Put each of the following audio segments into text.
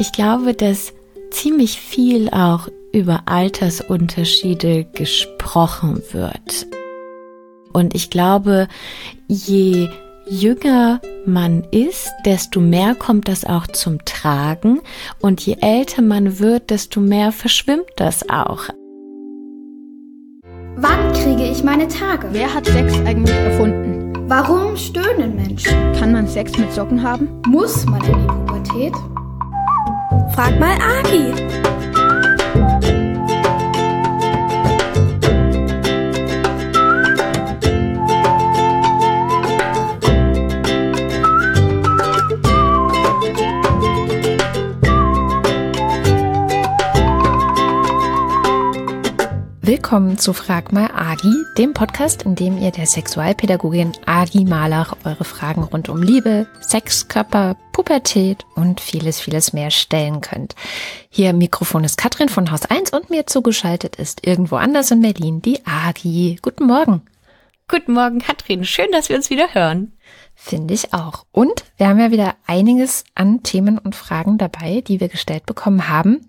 Ich glaube, dass ziemlich viel auch über Altersunterschiede gesprochen wird. Und ich glaube, je jünger man ist, desto mehr kommt das auch zum Tragen. Und je älter man wird, desto mehr verschwimmt das auch. Wann kriege ich meine Tage? Wer hat Sex eigentlich erfunden? Warum stöhnen Menschen? Kann man Sex mit Socken haben? Muss man in die Pubertät? Frag mal Agi. Willkommen zu Frag mal Agi, dem Podcast, in dem ihr der Sexualpädagogin Agi Malach eure Fragen rund um Liebe, Sex, Körper, Pubertät und vieles, vieles mehr stellen könnt. Hier im Mikrofon ist Katrin von Haus 1 und mir zugeschaltet ist irgendwo anders in Berlin die Agi. Guten Morgen. Guten Morgen, Katrin. Schön, dass wir uns wieder hören. Finde ich auch. Und wir haben ja wieder einiges an Themen und Fragen dabei, die wir gestellt bekommen haben.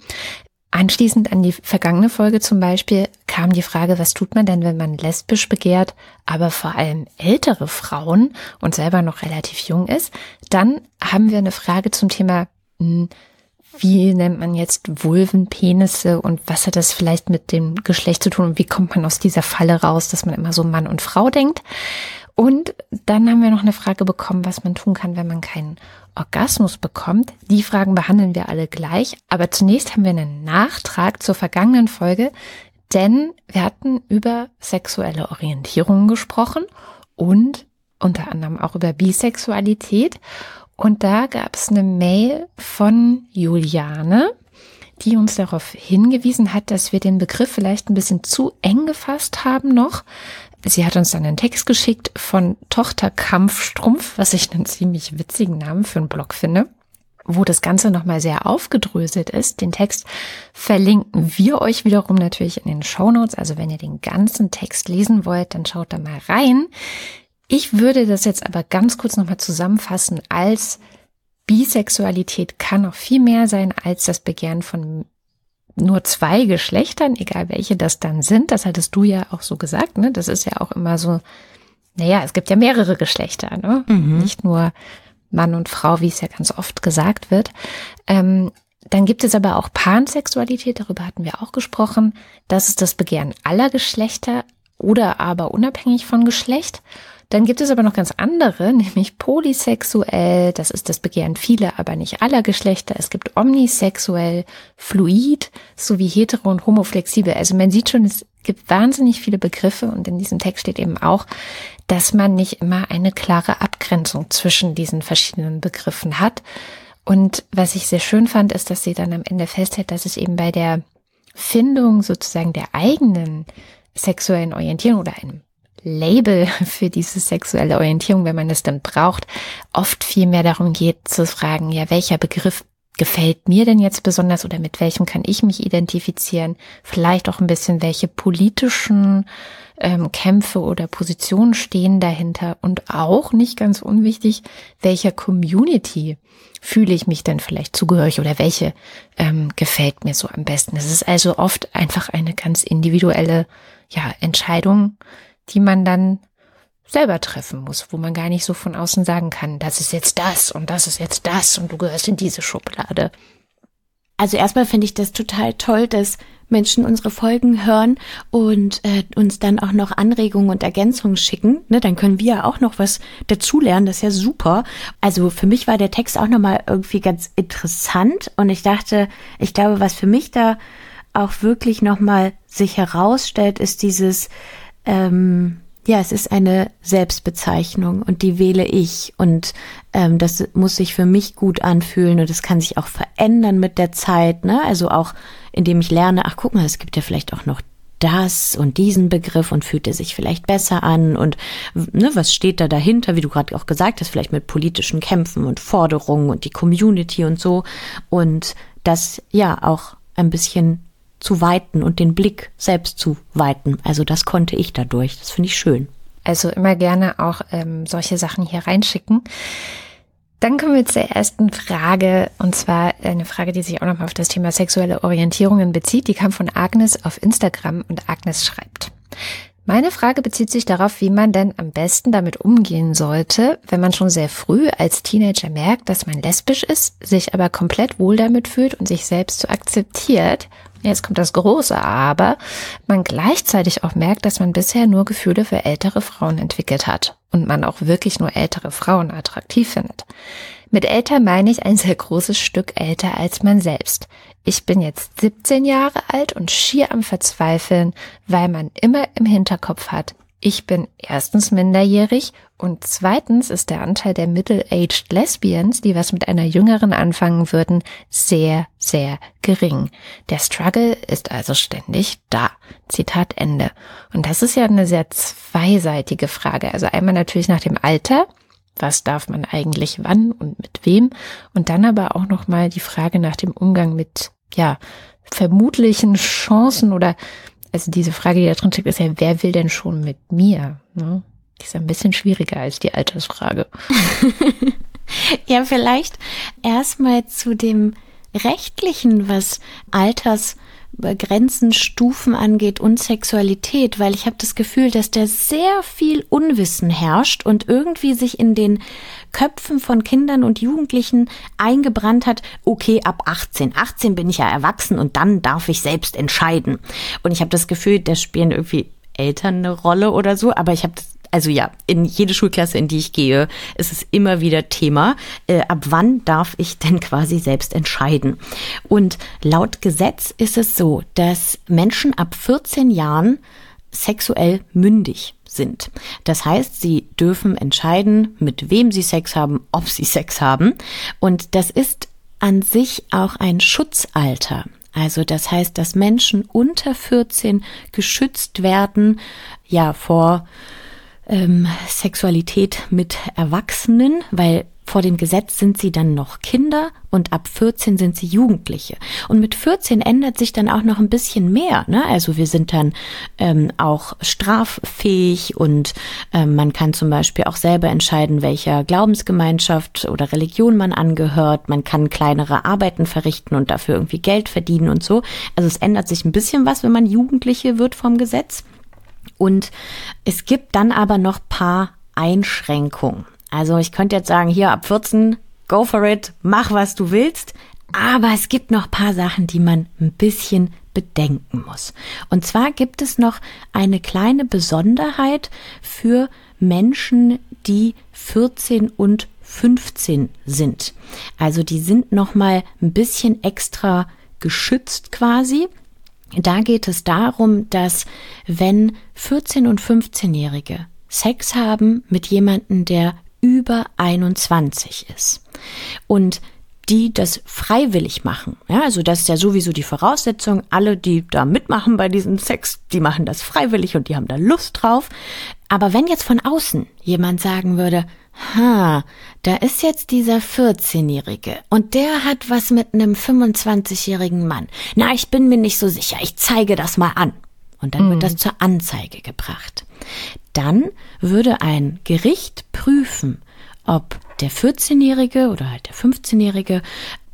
Anschließend an die vergangene Folge zum Beispiel kam die Frage, was tut man denn, wenn man lesbisch begehrt, aber vor allem ältere Frauen und selber noch relativ jung ist. Dann haben wir eine Frage zum Thema, hm, wie nennt man jetzt Vulven, Penisse und was hat das vielleicht mit dem Geschlecht zu tun und wie kommt man aus dieser Falle raus, dass man immer so Mann und Frau denkt. Und dann haben wir noch eine Frage bekommen, was man tun kann, wenn man keinen Orgasmus bekommt. Die Fragen behandeln wir alle gleich. Aber zunächst haben wir einen Nachtrag zur vergangenen Folge, denn wir hatten über sexuelle Orientierung gesprochen und unter anderem auch über Bisexualität. Und da gab es eine Mail von Juliane, die uns darauf hingewiesen hat, dass wir den Begriff vielleicht ein bisschen zu eng gefasst haben noch. Sie hat uns dann einen Text geschickt von Tochter Kampfstrumpf, was ich einen ziemlich witzigen Namen für einen Blog finde, wo das Ganze nochmal sehr aufgedröselt ist. Den Text verlinken wir euch wiederum natürlich in den Show Notes. Also wenn ihr den ganzen Text lesen wollt, dann schaut da mal rein. Ich würde das jetzt aber ganz kurz nochmal zusammenfassen als Bisexualität kann noch viel mehr sein als das Begehren von nur zwei Geschlechtern, egal welche das dann sind. Das hattest du ja auch so gesagt, ne? Das ist ja auch immer so, naja, es gibt ja mehrere Geschlechter, ne? Mhm. Nicht nur Mann und Frau, wie es ja ganz oft gesagt wird. Ähm, dann gibt es aber auch Pansexualität, darüber hatten wir auch gesprochen. Das ist das Begehren aller Geschlechter oder aber unabhängig von Geschlecht. Dann gibt es aber noch ganz andere, nämlich polysexuell, das ist das Begehren vieler, aber nicht aller Geschlechter. Es gibt omnisexuell, fluid, sowie hetero und homoflexibel. Also man sieht schon, es gibt wahnsinnig viele Begriffe und in diesem Text steht eben auch, dass man nicht immer eine klare Abgrenzung zwischen diesen verschiedenen Begriffen hat. Und was ich sehr schön fand, ist, dass sie dann am Ende festhält, dass es eben bei der Findung sozusagen der eigenen sexuellen Orientierung oder einem Label für diese sexuelle Orientierung, wenn man es dann braucht, oft viel mehr darum geht zu fragen, ja, welcher Begriff gefällt mir denn jetzt besonders oder mit welchem kann ich mich identifizieren? Vielleicht auch ein bisschen, welche politischen ähm, Kämpfe oder Positionen stehen dahinter und auch nicht ganz unwichtig, welcher Community fühle ich mich denn vielleicht zugehörig oder welche ähm, gefällt mir so am besten. Es ist also oft einfach eine ganz individuelle ja, Entscheidung, die man dann selber treffen muss, wo man gar nicht so von außen sagen kann, das ist jetzt das und das ist jetzt das und du gehörst in diese Schublade. Also erstmal finde ich das total toll, dass Menschen unsere Folgen hören und äh, uns dann auch noch Anregungen und Ergänzungen schicken. Ne, dann können wir ja auch noch was dazulernen. Das ist ja super. Also für mich war der Text auch nochmal irgendwie ganz interessant und ich dachte, ich glaube, was für mich da auch wirklich nochmal sich herausstellt, ist dieses ähm, ja, es ist eine Selbstbezeichnung und die wähle ich. Und ähm, das muss sich für mich gut anfühlen und es kann sich auch verändern mit der Zeit, ne? Also auch indem ich lerne, ach guck mal, es gibt ja vielleicht auch noch das und diesen Begriff und fühlt er sich vielleicht besser an und ne, was steht da dahinter, wie du gerade auch gesagt hast, vielleicht mit politischen Kämpfen und Forderungen und die Community und so. Und das ja auch ein bisschen zu weiten und den Blick selbst zu weiten. Also das konnte ich dadurch. Das finde ich schön. Also immer gerne auch ähm, solche Sachen hier reinschicken. Dann kommen wir zur ersten Frage, und zwar eine Frage, die sich auch nochmal auf das Thema sexuelle Orientierungen bezieht. Die kam von Agnes auf Instagram und Agnes schreibt. Meine Frage bezieht sich darauf, wie man denn am besten damit umgehen sollte, wenn man schon sehr früh als Teenager merkt, dass man lesbisch ist, sich aber komplett wohl damit fühlt und sich selbst so akzeptiert. Jetzt kommt das große Aber, man gleichzeitig auch merkt, dass man bisher nur Gefühle für ältere Frauen entwickelt hat und man auch wirklich nur ältere Frauen attraktiv findet. Mit älter meine ich ein sehr großes Stück älter als man selbst. Ich bin jetzt 17 Jahre alt und schier am Verzweifeln, weil man immer im Hinterkopf hat, ich bin erstens minderjährig und zweitens ist der Anteil der middle-aged Lesbians, die was mit einer jüngeren anfangen würden, sehr, sehr gering. Der Struggle ist also ständig da. Zitat Ende. Und das ist ja eine sehr zweiseitige Frage. Also einmal natürlich nach dem Alter. Was darf man eigentlich wann und mit wem? Und dann aber auch nochmal die Frage nach dem Umgang mit, ja, vermutlichen Chancen oder also diese Frage, die da drin steckt, ist ja, wer will denn schon mit mir? Ne? Die ist ein bisschen schwieriger als die Altersfrage. ja, vielleicht erstmal zu dem rechtlichen, was Alters Grenzen, Stufen angeht und Sexualität, weil ich habe das Gefühl, dass da sehr viel Unwissen herrscht und irgendwie sich in den Köpfen von Kindern und Jugendlichen eingebrannt hat, okay, ab 18, 18 bin ich ja erwachsen und dann darf ich selbst entscheiden. Und ich habe das Gefühl, da spielen irgendwie Eltern eine Rolle oder so, aber ich habe das also ja, in jede Schulklasse, in die ich gehe, ist es immer wieder Thema. Äh, ab wann darf ich denn quasi selbst entscheiden? Und laut Gesetz ist es so, dass Menschen ab 14 Jahren sexuell mündig sind. Das heißt, sie dürfen entscheiden, mit wem sie Sex haben, ob sie Sex haben. Und das ist an sich auch ein Schutzalter. Also das heißt, dass Menschen unter 14 geschützt werden, ja, vor ähm, Sexualität mit Erwachsenen, weil vor dem Gesetz sind sie dann noch Kinder und ab 14 sind sie Jugendliche. Und mit 14 ändert sich dann auch noch ein bisschen mehr. Ne? Also wir sind dann ähm, auch straffähig und ähm, man kann zum Beispiel auch selber entscheiden, welcher Glaubensgemeinschaft oder Religion man angehört. Man kann kleinere Arbeiten verrichten und dafür irgendwie Geld verdienen und so. Also es ändert sich ein bisschen was, wenn man Jugendliche wird vom Gesetz. Und es gibt dann aber noch paar Einschränkungen. Also ich könnte jetzt sagen, hier ab 14, go for it, mach was du willst. Aber es gibt noch paar Sachen, die man ein bisschen bedenken muss. Und zwar gibt es noch eine kleine Besonderheit für Menschen, die 14 und 15 sind. Also die sind noch mal ein bisschen extra geschützt quasi. Da geht es darum, dass wenn 14 und 15-Jährige Sex haben mit jemandem, der über 21 ist und die das freiwillig machen. Ja, also das ist ja sowieso die Voraussetzung. Alle, die da mitmachen bei diesem Sex, die machen das freiwillig und die haben da Lust drauf. Aber wenn jetzt von außen jemand sagen würde, ha, da ist jetzt dieser 14-Jährige und der hat was mit einem 25-jährigen Mann. Na, ich bin mir nicht so sicher, ich zeige das mal an. Und dann mhm. wird das zur Anzeige gebracht. Dann würde ein Gericht prüfen, ob der 14-Jährige oder halt der 15-Jährige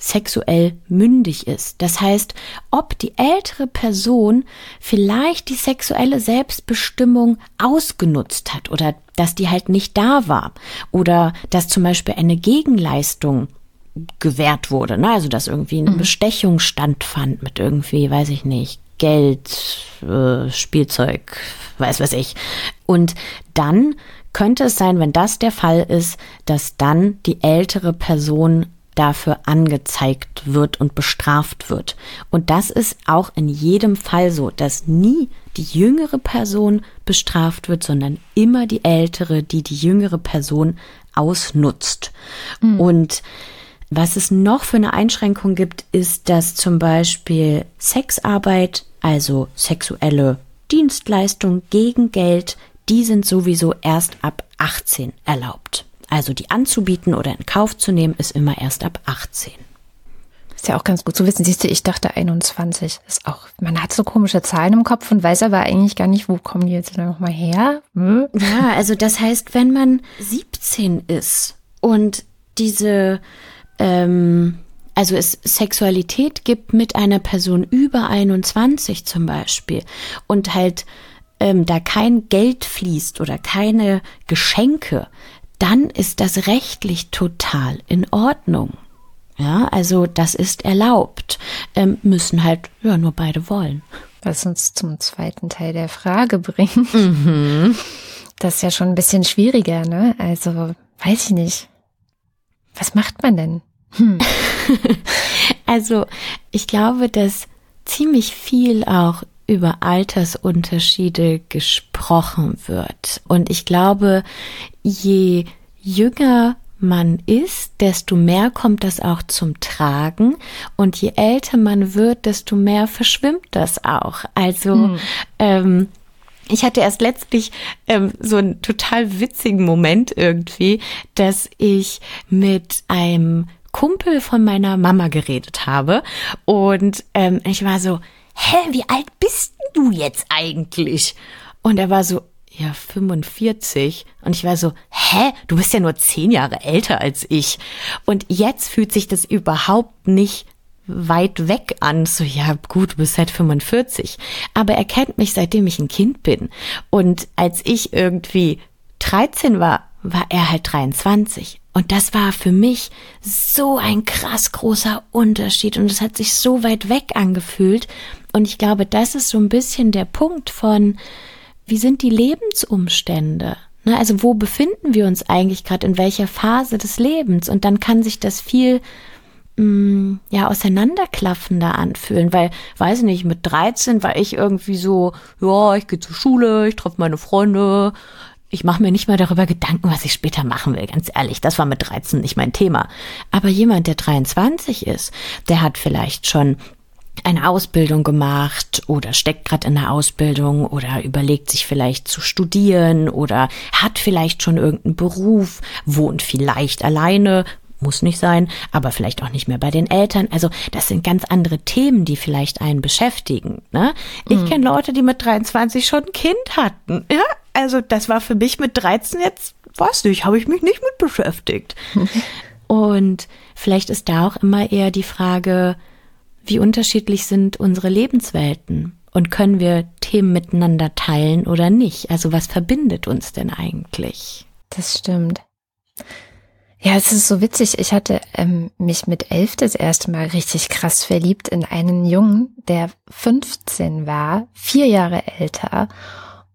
sexuell mündig ist. Das heißt, ob die ältere Person vielleicht die sexuelle Selbstbestimmung ausgenutzt hat oder dass die halt nicht da war oder dass zum Beispiel eine Gegenleistung gewährt wurde, ne? also dass irgendwie eine mhm. Bestechung standfand mit irgendwie, weiß ich nicht, Geld, äh, Spielzeug, weiß was ich. Und dann könnte es sein, wenn das der Fall ist, dass dann die ältere Person dafür angezeigt wird und bestraft wird. Und das ist auch in jedem Fall so, dass nie die jüngere Person bestraft wird, sondern immer die ältere, die die jüngere Person ausnutzt. Mhm. Und was es noch für eine Einschränkung gibt, ist, dass zum Beispiel Sexarbeit, also sexuelle Dienstleistung gegen Geld, die sind sowieso erst ab 18 erlaubt. Also die anzubieten oder in Kauf zu nehmen, ist immer erst ab 18. Ist ja auch ganz gut zu wissen. Siehst du, ich dachte 21. Ist auch, man hat so komische Zahlen im Kopf und weiß aber eigentlich gar nicht, wo kommen die jetzt nochmal her? Hm? Ja, also das heißt, wenn man 17 ist und diese, ähm, also es Sexualität gibt mit einer Person über 21 zum Beispiel und halt ähm, da kein Geld fließt oder keine Geschenke, dann ist das rechtlich total in Ordnung. Ja, also das ist erlaubt. Ähm, müssen halt ja nur beide wollen. Was uns zum zweiten Teil der Frage bringt. Mhm. Das ist ja schon ein bisschen schwieriger, ne? Also, weiß ich nicht. Was macht man denn? Hm. also, ich glaube, dass ziemlich viel auch über Altersunterschiede gesprochen wird. Und ich glaube, je jünger man ist, desto mehr kommt das auch zum Tragen. Und je älter man wird, desto mehr verschwimmt das auch. Also, hm. ähm, ich hatte erst letztlich ähm, so einen total witzigen Moment irgendwie, dass ich mit einem Kumpel von meiner Mama geredet habe und ähm, ich war so, hä, wie alt bist du jetzt eigentlich? Und er war so, ja, 45. Und ich war so, hä, du bist ja nur zehn Jahre älter als ich. Und jetzt fühlt sich das überhaupt nicht weit weg an. So, ja, gut, du bist halt 45. Aber er kennt mich, seitdem ich ein Kind bin. Und als ich irgendwie 13 war, war er halt 23. Und das war für mich so ein krass großer Unterschied. Und es hat sich so weit weg angefühlt. Und ich glaube, das ist so ein bisschen der Punkt von, wie sind die Lebensumstände? Ne, also wo befinden wir uns eigentlich gerade in welcher Phase des Lebens? Und dann kann sich das viel mh, mm, ja auseinanderklaffender anfühlen, weil weiß ich nicht, mit 13 war ich irgendwie so, ja, ich gehe zur Schule, ich treffe meine Freunde, ich mache mir nicht mehr darüber Gedanken, was ich später machen will, ganz ehrlich, das war mit 13 nicht mein Thema. Aber jemand, der 23 ist, der hat vielleicht schon eine Ausbildung gemacht oder steckt gerade in der Ausbildung oder überlegt sich vielleicht zu studieren oder hat vielleicht schon irgendeinen Beruf, wohnt vielleicht alleine, muss nicht sein, aber vielleicht auch nicht mehr bei den Eltern. Also das sind ganz andere Themen, die vielleicht einen beschäftigen. Ne? Ich mhm. kenne Leute, die mit 23 schon ein Kind hatten. Ja, also das war für mich mit 13 jetzt, weiß nicht, habe ich mich nicht mit beschäftigt. Und vielleicht ist da auch immer eher die Frage, wie unterschiedlich sind unsere Lebenswelten und können wir Themen miteinander teilen oder nicht? Also was verbindet uns denn eigentlich? Das stimmt. Ja, es ist so witzig. Ich hatte ähm, mich mit elf das erste Mal richtig krass verliebt in einen Jungen, der 15 war, vier Jahre älter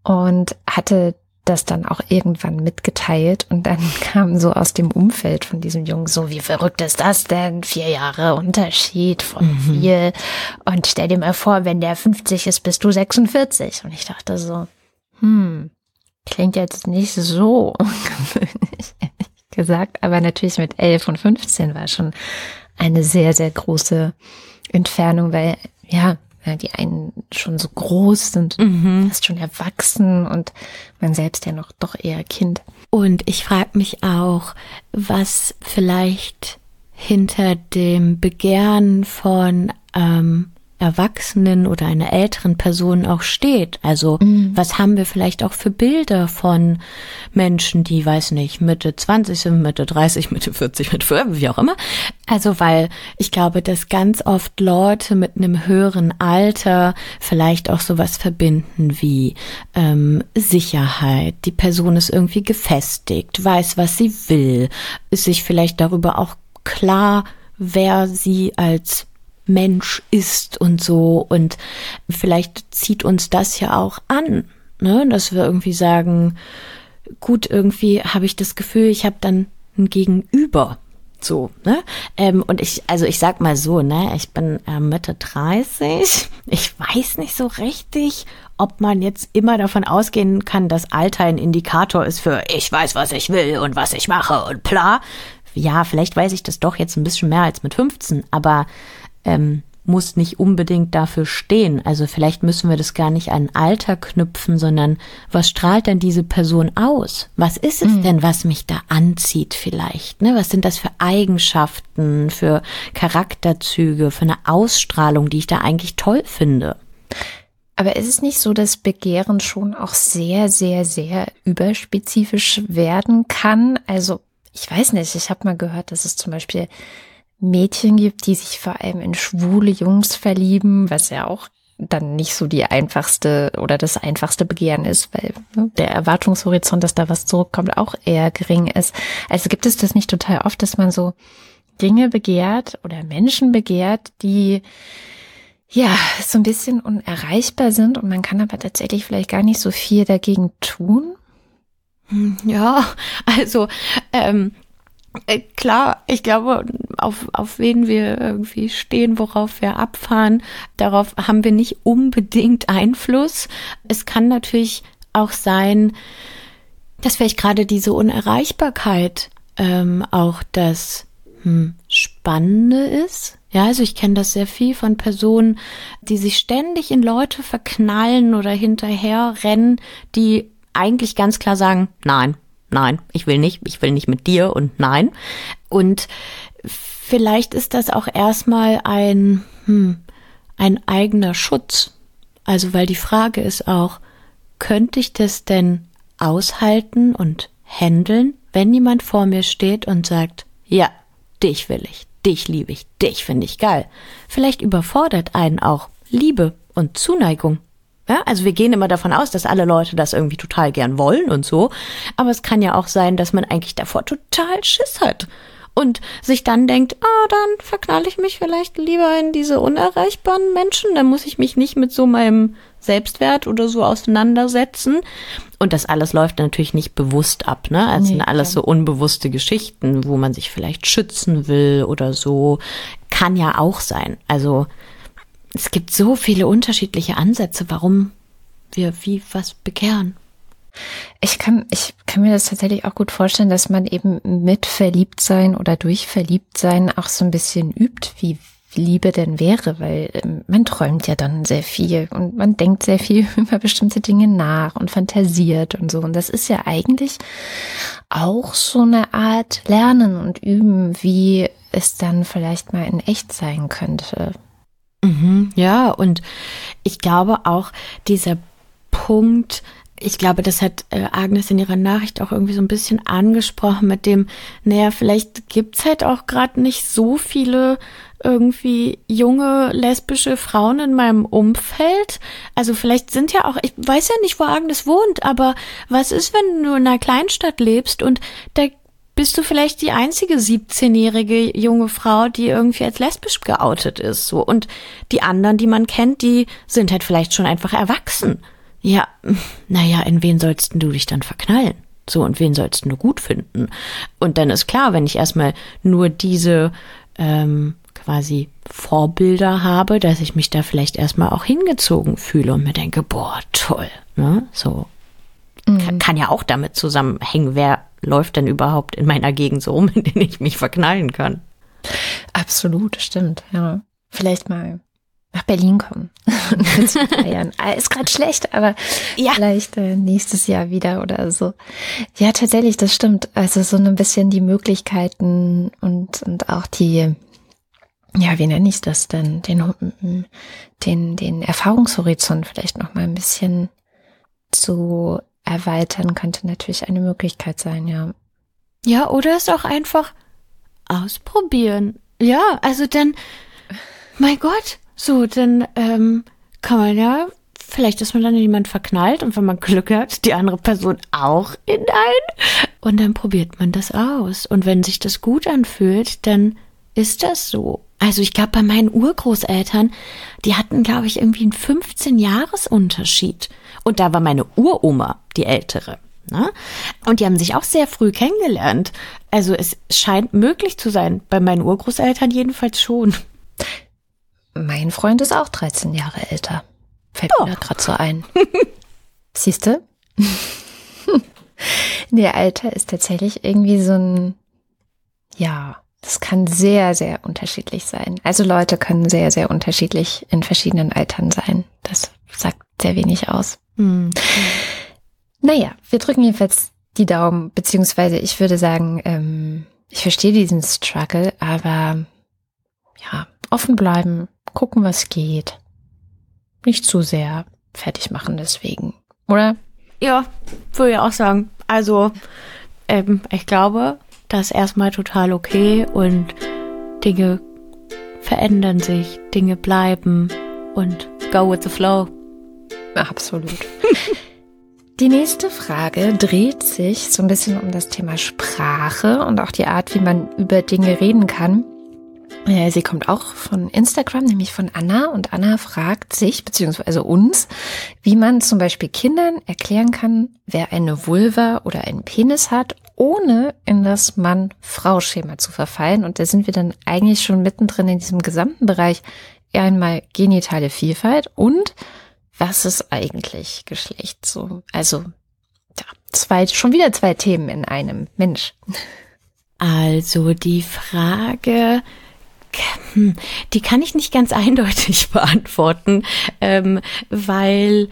und hatte das dann auch irgendwann mitgeteilt und dann kam so aus dem Umfeld von diesem Jungen so, wie verrückt ist das denn? Vier Jahre Unterschied von mhm. viel. Und stell dir mal vor, wenn der 50 ist, bist du 46. Und ich dachte so, hm, klingt jetzt nicht so ungewöhnlich, ehrlich gesagt. Aber natürlich mit 11 und 15 war schon eine sehr, sehr große Entfernung, weil ja, ja, die einen schon so groß sind, mhm. fast schon erwachsen und man selbst ja noch doch eher Kind. Und ich frage mich auch, was vielleicht hinter dem Begehren von ähm, Erwachsenen oder einer älteren Person auch steht. Also mhm. was haben wir vielleicht auch für Bilder von Menschen, die, weiß nicht, Mitte 20 sind, Mitte 30, Mitte 40, Mitte 40, wie auch immer. Also weil ich glaube, dass ganz oft Leute mit einem höheren Alter vielleicht auch sowas verbinden wie ähm, Sicherheit. Die Person ist irgendwie gefestigt, weiß, was sie will, ist sich vielleicht darüber auch klar, wer sie als Mensch ist und so. Und vielleicht zieht uns das ja auch an, ne? dass wir irgendwie sagen, gut, irgendwie habe ich das Gefühl, ich habe dann ein Gegenüber. So, ne? Ähm, und ich, also ich sag mal so, ne, ich bin äh, Mitte 30. Ich weiß nicht so richtig, ob man jetzt immer davon ausgehen kann, dass Alter ein Indikator ist für ich weiß, was ich will und was ich mache und bla. Ja, vielleicht weiß ich das doch jetzt ein bisschen mehr als mit 15, aber ähm, muss nicht unbedingt dafür stehen. Also vielleicht müssen wir das gar nicht an Alter knüpfen, sondern was strahlt denn diese Person aus? Was ist es mhm. denn, was mich da anzieht vielleicht? Ne? Was sind das für Eigenschaften, für Charakterzüge, für eine Ausstrahlung, die ich da eigentlich toll finde? Aber ist es nicht so, dass Begehren schon auch sehr, sehr, sehr überspezifisch werden kann? Also ich weiß nicht, ich habe mal gehört, dass es zum Beispiel Mädchen gibt, die sich vor allem in schwule Jungs verlieben, was ja auch dann nicht so die einfachste oder das einfachste Begehren ist, weil ne, der Erwartungshorizont, dass da was zurückkommt, auch eher gering ist. Also gibt es das nicht total oft, dass man so Dinge begehrt oder Menschen begehrt, die ja so ein bisschen unerreichbar sind und man kann aber tatsächlich vielleicht gar nicht so viel dagegen tun? Hm, ja, also ähm, äh, klar, ich glaube, auf, auf wen wir irgendwie stehen, worauf wir abfahren, darauf haben wir nicht unbedingt Einfluss. Es kann natürlich auch sein, dass vielleicht gerade diese Unerreichbarkeit ähm, auch das hm, Spannende ist. Ja, also ich kenne das sehr viel von Personen, die sich ständig in Leute verknallen oder hinterher rennen, die eigentlich ganz klar sagen, nein, nein, ich will nicht, ich will nicht mit dir und nein. Und vielleicht ist das auch erstmal ein, hm, ein eigener Schutz. Also, weil die Frage ist auch, könnte ich das denn aushalten und handeln, wenn jemand vor mir steht und sagt, ja, dich will ich, dich liebe ich, dich finde ich geil. Vielleicht überfordert einen auch Liebe und Zuneigung. Ja, also wir gehen immer davon aus, dass alle Leute das irgendwie total gern wollen und so. Aber es kann ja auch sein, dass man eigentlich davor total Schiss hat. Und sich dann denkt, ah, dann verknalle ich mich vielleicht lieber in diese unerreichbaren Menschen. Dann muss ich mich nicht mit so meinem Selbstwert oder so auseinandersetzen. Und das alles läuft natürlich nicht bewusst ab, ne? Also nee, sind alles so unbewusste Geschichten, wo man sich vielleicht schützen will oder so. Kann ja auch sein. Also es gibt so viele unterschiedliche Ansätze, warum wir wie was bekehren. Ich kann, ich kann mir das tatsächlich auch gut vorstellen, dass man eben mit Verliebtsein oder durch Verliebtsein auch so ein bisschen übt, wie Liebe denn wäre, weil ähm, man träumt ja dann sehr viel und man denkt sehr viel über bestimmte Dinge nach und fantasiert und so. Und das ist ja eigentlich auch so eine Art Lernen und Üben, wie es dann vielleicht mal in echt sein könnte. Mhm, ja, und ich glaube auch dieser Punkt, ich glaube, das hat äh, Agnes in ihrer Nachricht auch irgendwie so ein bisschen angesprochen mit dem, naja, vielleicht gibt's halt auch gerade nicht so viele irgendwie junge lesbische Frauen in meinem Umfeld. Also vielleicht sind ja auch, ich weiß ja nicht, wo Agnes wohnt, aber was ist, wenn du in einer Kleinstadt lebst und da bist du vielleicht die einzige 17-jährige junge Frau, die irgendwie als lesbisch geoutet ist, so. Und die anderen, die man kennt, die sind halt vielleicht schon einfach erwachsen. Ja, naja, in wen sollst du dich dann verknallen? So, und wen sollst du gut finden? Und dann ist klar, wenn ich erstmal nur diese ähm, quasi Vorbilder habe, dass ich mich da vielleicht erstmal auch hingezogen fühle und mir denke, boah, toll, ne? So. Mhm. Kann, kann ja auch damit zusammenhängen, wer läuft denn überhaupt in meiner Gegend so rum, in den ich mich verknallen kann. Absolut, stimmt, ja. Vielleicht mal nach Berlin kommen. Ah, ist gerade schlecht, aber ja. vielleicht äh, nächstes Jahr wieder oder so. Ja, tatsächlich, das stimmt. Also so ein bisschen die Möglichkeiten und, und auch die, ja, wie nenne ich das denn? Den, den, den Erfahrungshorizont vielleicht noch mal ein bisschen zu erweitern könnte natürlich eine Möglichkeit sein, ja. Ja, oder es auch einfach ausprobieren. Ja, also dann, mein Gott, so, dann ähm, kann man ja, vielleicht ist man dann jemand verknallt und wenn man Glück hat, die andere Person auch in ein. Und dann probiert man das aus. Und wenn sich das gut anfühlt, dann ist das so. Also ich glaube, bei meinen Urgroßeltern, die hatten, glaube ich, irgendwie einen 15-Jahres-Unterschied. Und da war meine Uroma die ältere. Ne? Und die haben sich auch sehr früh kennengelernt. Also es scheint möglich zu sein. Bei meinen Urgroßeltern jedenfalls schon. Mein Freund ist auch 13 Jahre älter. Fällt Doch. mir gerade so ein. Siehst du? nee, Alter ist tatsächlich irgendwie so ein, ja, das kann sehr, sehr unterschiedlich sein. Also Leute können sehr, sehr unterschiedlich in verschiedenen Altern sein. Das sagt sehr wenig aus. Hm. Naja, wir drücken jedenfalls die Daumen, beziehungsweise ich würde sagen, ähm, ich verstehe diesen Struggle, aber ja, offen bleiben, gucken, was geht. Nicht zu sehr fertig machen deswegen, oder? Ja, würde ich auch sagen. Also, ähm, ich glaube, das ist erstmal total okay und Dinge verändern sich, Dinge bleiben und go with the flow. Absolut. Die nächste Frage dreht sich so ein bisschen um das Thema Sprache und auch die Art, wie man über Dinge reden kann. Äh, sie kommt auch von Instagram, nämlich von Anna. Und Anna fragt sich, beziehungsweise uns, wie man zum Beispiel Kindern erklären kann, wer eine Vulva oder einen Penis hat, ohne in das Mann-Frau-Schema zu verfallen. Und da sind wir dann eigentlich schon mittendrin in diesem gesamten Bereich einmal genitale Vielfalt und was ist eigentlich Geschlecht so? Also, ja, zwei, schon wieder zwei Themen in einem. Mensch. Also die Frage, hm, die kann ich nicht ganz eindeutig beantworten, ähm, weil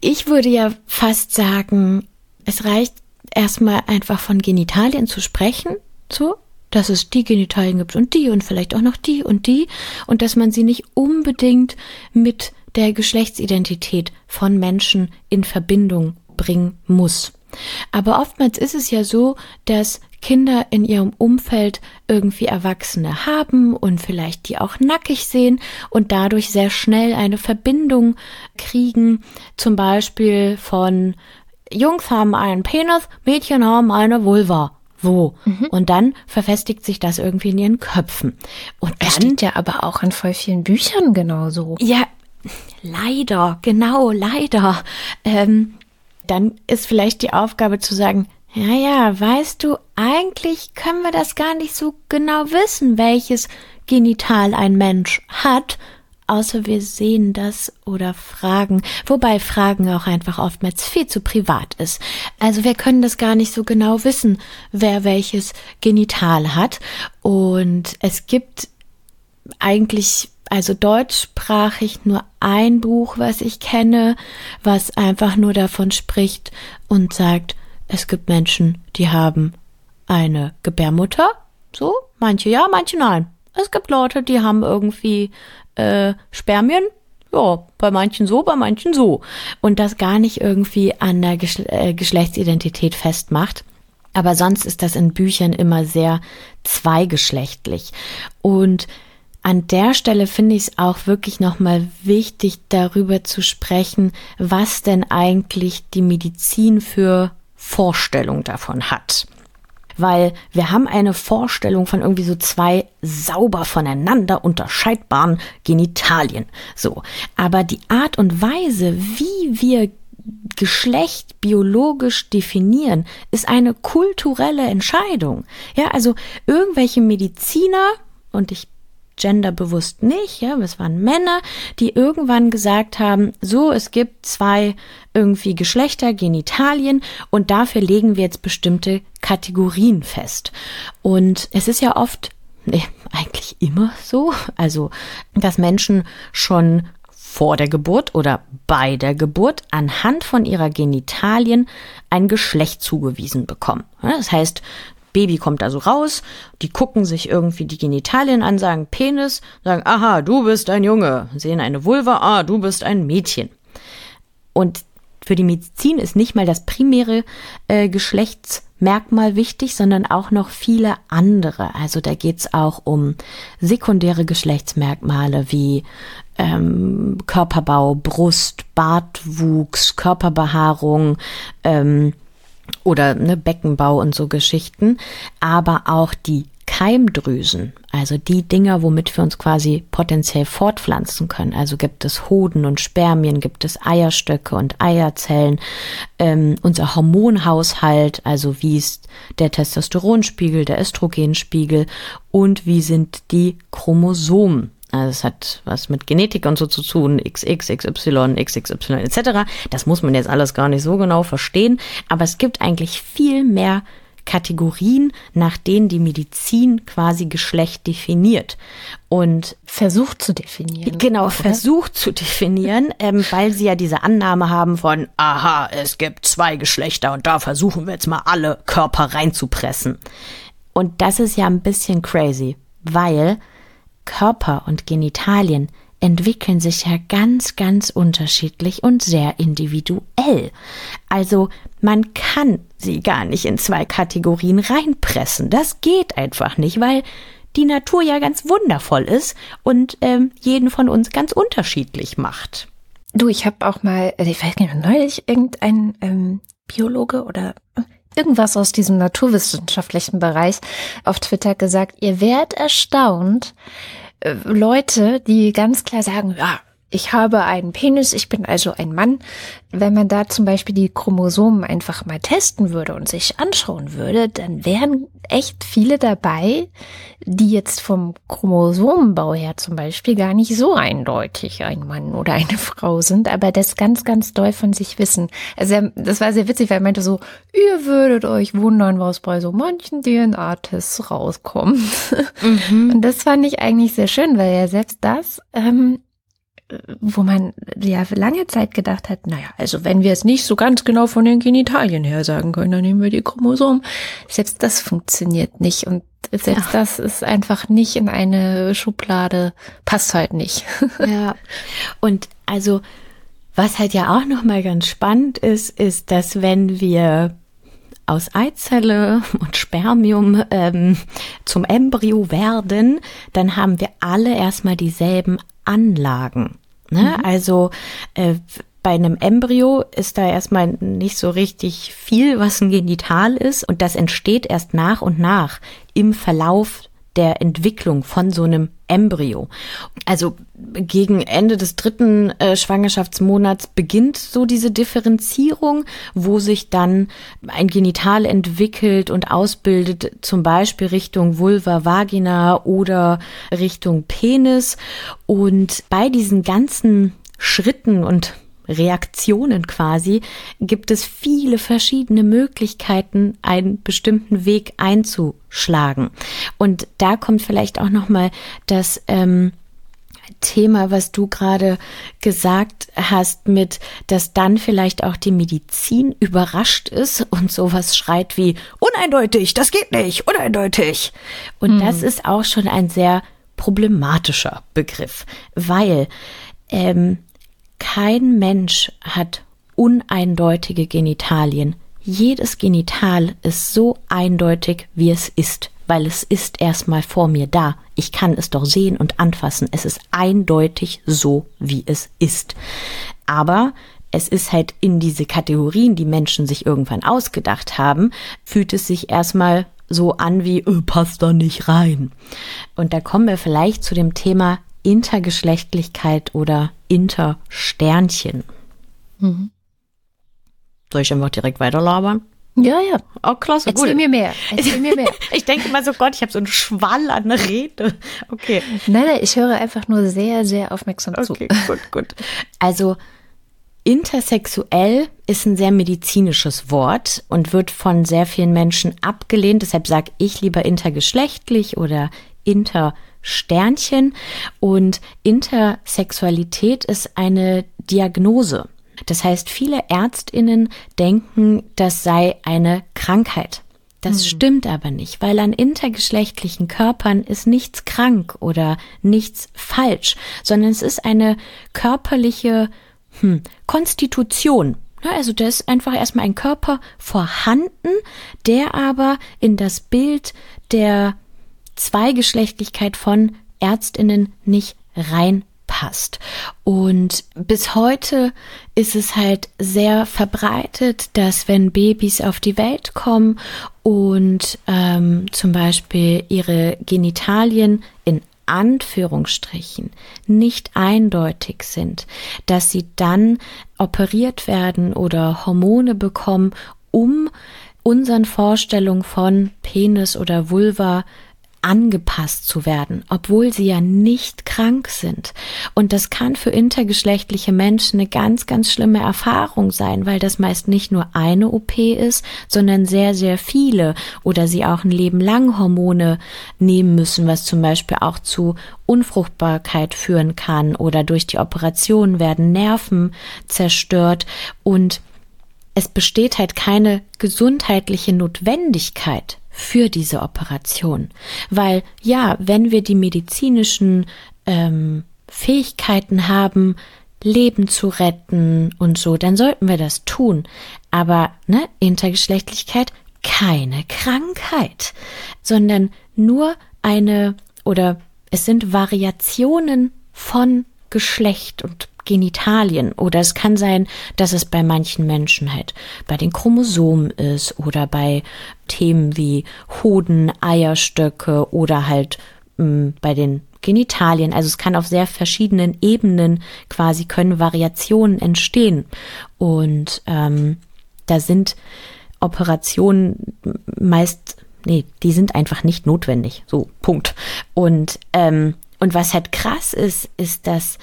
ich würde ja fast sagen, es reicht erstmal einfach von Genitalien zu sprechen, so, dass es die Genitalien gibt und die und vielleicht auch noch die und die und dass man sie nicht unbedingt mit der Geschlechtsidentität von Menschen in Verbindung bringen muss. Aber oftmals ist es ja so, dass Kinder in ihrem Umfeld irgendwie Erwachsene haben und vielleicht die auch nackig sehen und dadurch sehr schnell eine Verbindung kriegen, zum Beispiel von Jungs haben einen Penis, Mädchen haben eine Vulva. Wo? Mhm. Und dann verfestigt sich das irgendwie in ihren Köpfen. Und dann, steht ja aber auch in voll vielen Büchern genauso. Ja, leider, genau, leider. Ähm, dann ist vielleicht die Aufgabe zu sagen, ja, ja, weißt du, eigentlich können wir das gar nicht so genau wissen, welches Genital ein Mensch hat, außer wir sehen das oder fragen, wobei Fragen auch einfach oftmals viel zu privat ist. Also wir können das gar nicht so genau wissen, wer welches Genital hat. Und es gibt eigentlich also deutschsprachig nur ein Buch, was ich kenne, was einfach nur davon spricht und sagt, es gibt Menschen, die haben eine Gebärmutter, so, manche ja, manche nein. Es gibt Leute, die haben irgendwie äh, Spermien, ja, bei manchen so, bei manchen so. Und das gar nicht irgendwie an der Geschle äh, Geschlechtsidentität festmacht. Aber sonst ist das in Büchern immer sehr zweigeschlechtlich. Und an der Stelle finde ich es auch wirklich nochmal wichtig, darüber zu sprechen, was denn eigentlich die Medizin für Vorstellung davon hat. Weil wir haben eine Vorstellung von irgendwie so zwei sauber voneinander unterscheidbaren Genitalien. So. Aber die Art und Weise, wie wir Geschlecht biologisch definieren, ist eine kulturelle Entscheidung. Ja, also irgendwelche Mediziner, und ich genderbewusst nicht, ja, es waren Männer, die irgendwann gesagt haben, so, es gibt zwei irgendwie Geschlechter, Genitalien und dafür legen wir jetzt bestimmte Kategorien fest. Und es ist ja oft, nee, eigentlich immer so, also, dass Menschen schon vor der Geburt oder bei der Geburt anhand von ihrer Genitalien ein Geschlecht zugewiesen bekommen. Das heißt, Baby kommt also raus, die gucken sich irgendwie die Genitalien an, sagen Penis, sagen, aha, du bist ein Junge, sehen eine Vulva, ah, du bist ein Mädchen. Und für die Medizin ist nicht mal das primäre äh, Geschlechtsmerkmal wichtig, sondern auch noch viele andere. Also da geht's auch um sekundäre Geschlechtsmerkmale wie ähm, Körperbau, Brust, Bartwuchs, Körperbehaarung, ähm, oder ne, Beckenbau und so Geschichten, aber auch die Keimdrüsen, also die Dinger, womit wir uns quasi potenziell fortpflanzen können. Also gibt es Hoden und Spermien, gibt es Eierstöcke und Eierzellen, ähm, unser Hormonhaushalt, also wie ist der Testosteronspiegel, der Östrogenspiegel und wie sind die Chromosomen. Also es hat was mit Genetik und so zu tun, XX, XY, XXY etc. Das muss man jetzt alles gar nicht so genau verstehen, aber es gibt eigentlich viel mehr Kategorien, nach denen die Medizin quasi Geschlecht definiert. Und versucht zu definieren. Genau, oder? versucht zu definieren, ähm, weil sie ja diese Annahme haben von, aha, es gibt zwei Geschlechter und da versuchen wir jetzt mal alle Körper reinzupressen. Und das ist ja ein bisschen crazy, weil Körper und Genitalien entwickeln sich ja ganz, ganz unterschiedlich und sehr individuell. Also man kann sie gar nicht in zwei Kategorien reinpressen. Das geht einfach nicht, weil die Natur ja ganz wundervoll ist und ähm, jeden von uns ganz unterschiedlich macht. Du, ich habe auch mal, äh, ich weiß nicht, neulich irgendein ähm, Biologe oder irgendwas aus diesem naturwissenschaftlichen Bereich auf Twitter gesagt, ihr werdet erstaunt, äh, Leute, die ganz klar sagen, ja, ich habe einen Penis, ich bin also ein Mann. Wenn man da zum Beispiel die Chromosomen einfach mal testen würde und sich anschauen würde, dann wären echt viele dabei, die jetzt vom Chromosomenbau her zum Beispiel gar nicht so eindeutig ein Mann oder eine Frau sind, aber das ganz, ganz doll von sich wissen. Also das war sehr witzig, weil er meinte so, ihr würdet euch wundern, was bei so manchen DNA-Tests rauskommt. Mhm. Und das fand ich eigentlich sehr schön, weil er selbst das ähm, wo man ja lange Zeit gedacht hat, naja, also wenn wir es nicht so ganz genau von den Genitalien her sagen können, dann nehmen wir die Chromosomen. Selbst das funktioniert nicht und selbst ja. das ist einfach nicht in eine Schublade, passt halt nicht. Ja. Und also, was halt ja auch nochmal ganz spannend ist, ist, dass wenn wir aus Eizelle und Spermium ähm, zum Embryo werden, dann haben wir alle erstmal dieselben Anlagen. Ne? Mhm. Also äh, bei einem Embryo ist da erstmal nicht so richtig viel, was ein Genital ist und das entsteht erst nach und nach im Verlauf der Entwicklung von so einem Embryo. Also gegen Ende des dritten äh, Schwangerschaftsmonats beginnt so diese Differenzierung, wo sich dann ein Genital entwickelt und ausbildet, zum Beispiel Richtung Vulva, Vagina oder Richtung Penis. Und bei diesen ganzen Schritten und Reaktionen quasi, gibt es viele verschiedene Möglichkeiten, einen bestimmten Weg einzuschlagen. Und da kommt vielleicht auch noch mal das ähm, Thema, was du gerade gesagt hast, mit, dass dann vielleicht auch die Medizin überrascht ist und sowas schreit wie uneindeutig, das geht nicht, uneindeutig. Und mhm. das ist auch schon ein sehr problematischer Begriff, weil ähm, kein Mensch hat uneindeutige Genitalien. Jedes Genital ist so eindeutig, wie es ist, weil es ist erstmal vor mir da. Ich kann es doch sehen und anfassen. Es ist eindeutig so, wie es ist. Aber es ist halt in diese Kategorien, die Menschen sich irgendwann ausgedacht haben, fühlt es sich erstmal so an wie, äh, passt da nicht rein. Und da kommen wir vielleicht zu dem Thema Intergeschlechtlichkeit oder Intersternchen. Mhm. Soll ich einfach direkt weiterlabern? Ja, ja. Oh, klasse, Erzähl gut. mir mehr. Erzähl mir mehr. ich denke mal so, Gott, ich habe so einen Schwall an Rede. Okay. Nein, nein, ich höre einfach nur sehr, sehr aufmerksam okay, zu. Okay, gut, gut. Also, intersexuell ist ein sehr medizinisches Wort und wird von sehr vielen Menschen abgelehnt. Deshalb sage ich lieber intergeschlechtlich oder intergeschlechtlich Sternchen und Intersexualität ist eine Diagnose. Das heißt, viele Ärztinnen denken, das sei eine Krankheit. Das mhm. stimmt aber nicht, weil an intergeschlechtlichen Körpern ist nichts krank oder nichts falsch, sondern es ist eine körperliche hm, Konstitution. Also da ist einfach erstmal ein Körper vorhanden, der aber in das Bild der Zweigeschlechtlichkeit von Ärztinnen nicht reinpasst. Und bis heute ist es halt sehr verbreitet, dass wenn Babys auf die Welt kommen und ähm, zum Beispiel ihre Genitalien in Anführungsstrichen nicht eindeutig sind, dass sie dann operiert werden oder Hormone bekommen, um unseren Vorstellungen von Penis oder Vulva angepasst zu werden, obwohl sie ja nicht krank sind. Und das kann für intergeschlechtliche Menschen eine ganz, ganz schlimme Erfahrung sein, weil das meist nicht nur eine OP ist, sondern sehr, sehr viele oder sie auch ein Leben lang Hormone nehmen müssen, was zum Beispiel auch zu Unfruchtbarkeit führen kann oder durch die Operation werden Nerven zerstört und es besteht halt keine gesundheitliche Notwendigkeit für diese Operation. Weil ja, wenn wir die medizinischen ähm, Fähigkeiten haben, Leben zu retten und so, dann sollten wir das tun. Aber, ne, Intergeschlechtlichkeit, keine Krankheit, sondern nur eine oder es sind Variationen von Geschlecht und Genitalien oder es kann sein, dass es bei manchen Menschen halt bei den Chromosomen ist oder bei Themen wie Hoden, Eierstöcke oder halt mh, mm, bei den Genitalien. Also es kann auf sehr verschiedenen Ebenen quasi können Variationen entstehen und ähm, da sind Operationen meist nee, die sind einfach nicht notwendig. So, Punkt. Und, ähm, und was halt krass ist, ist, dass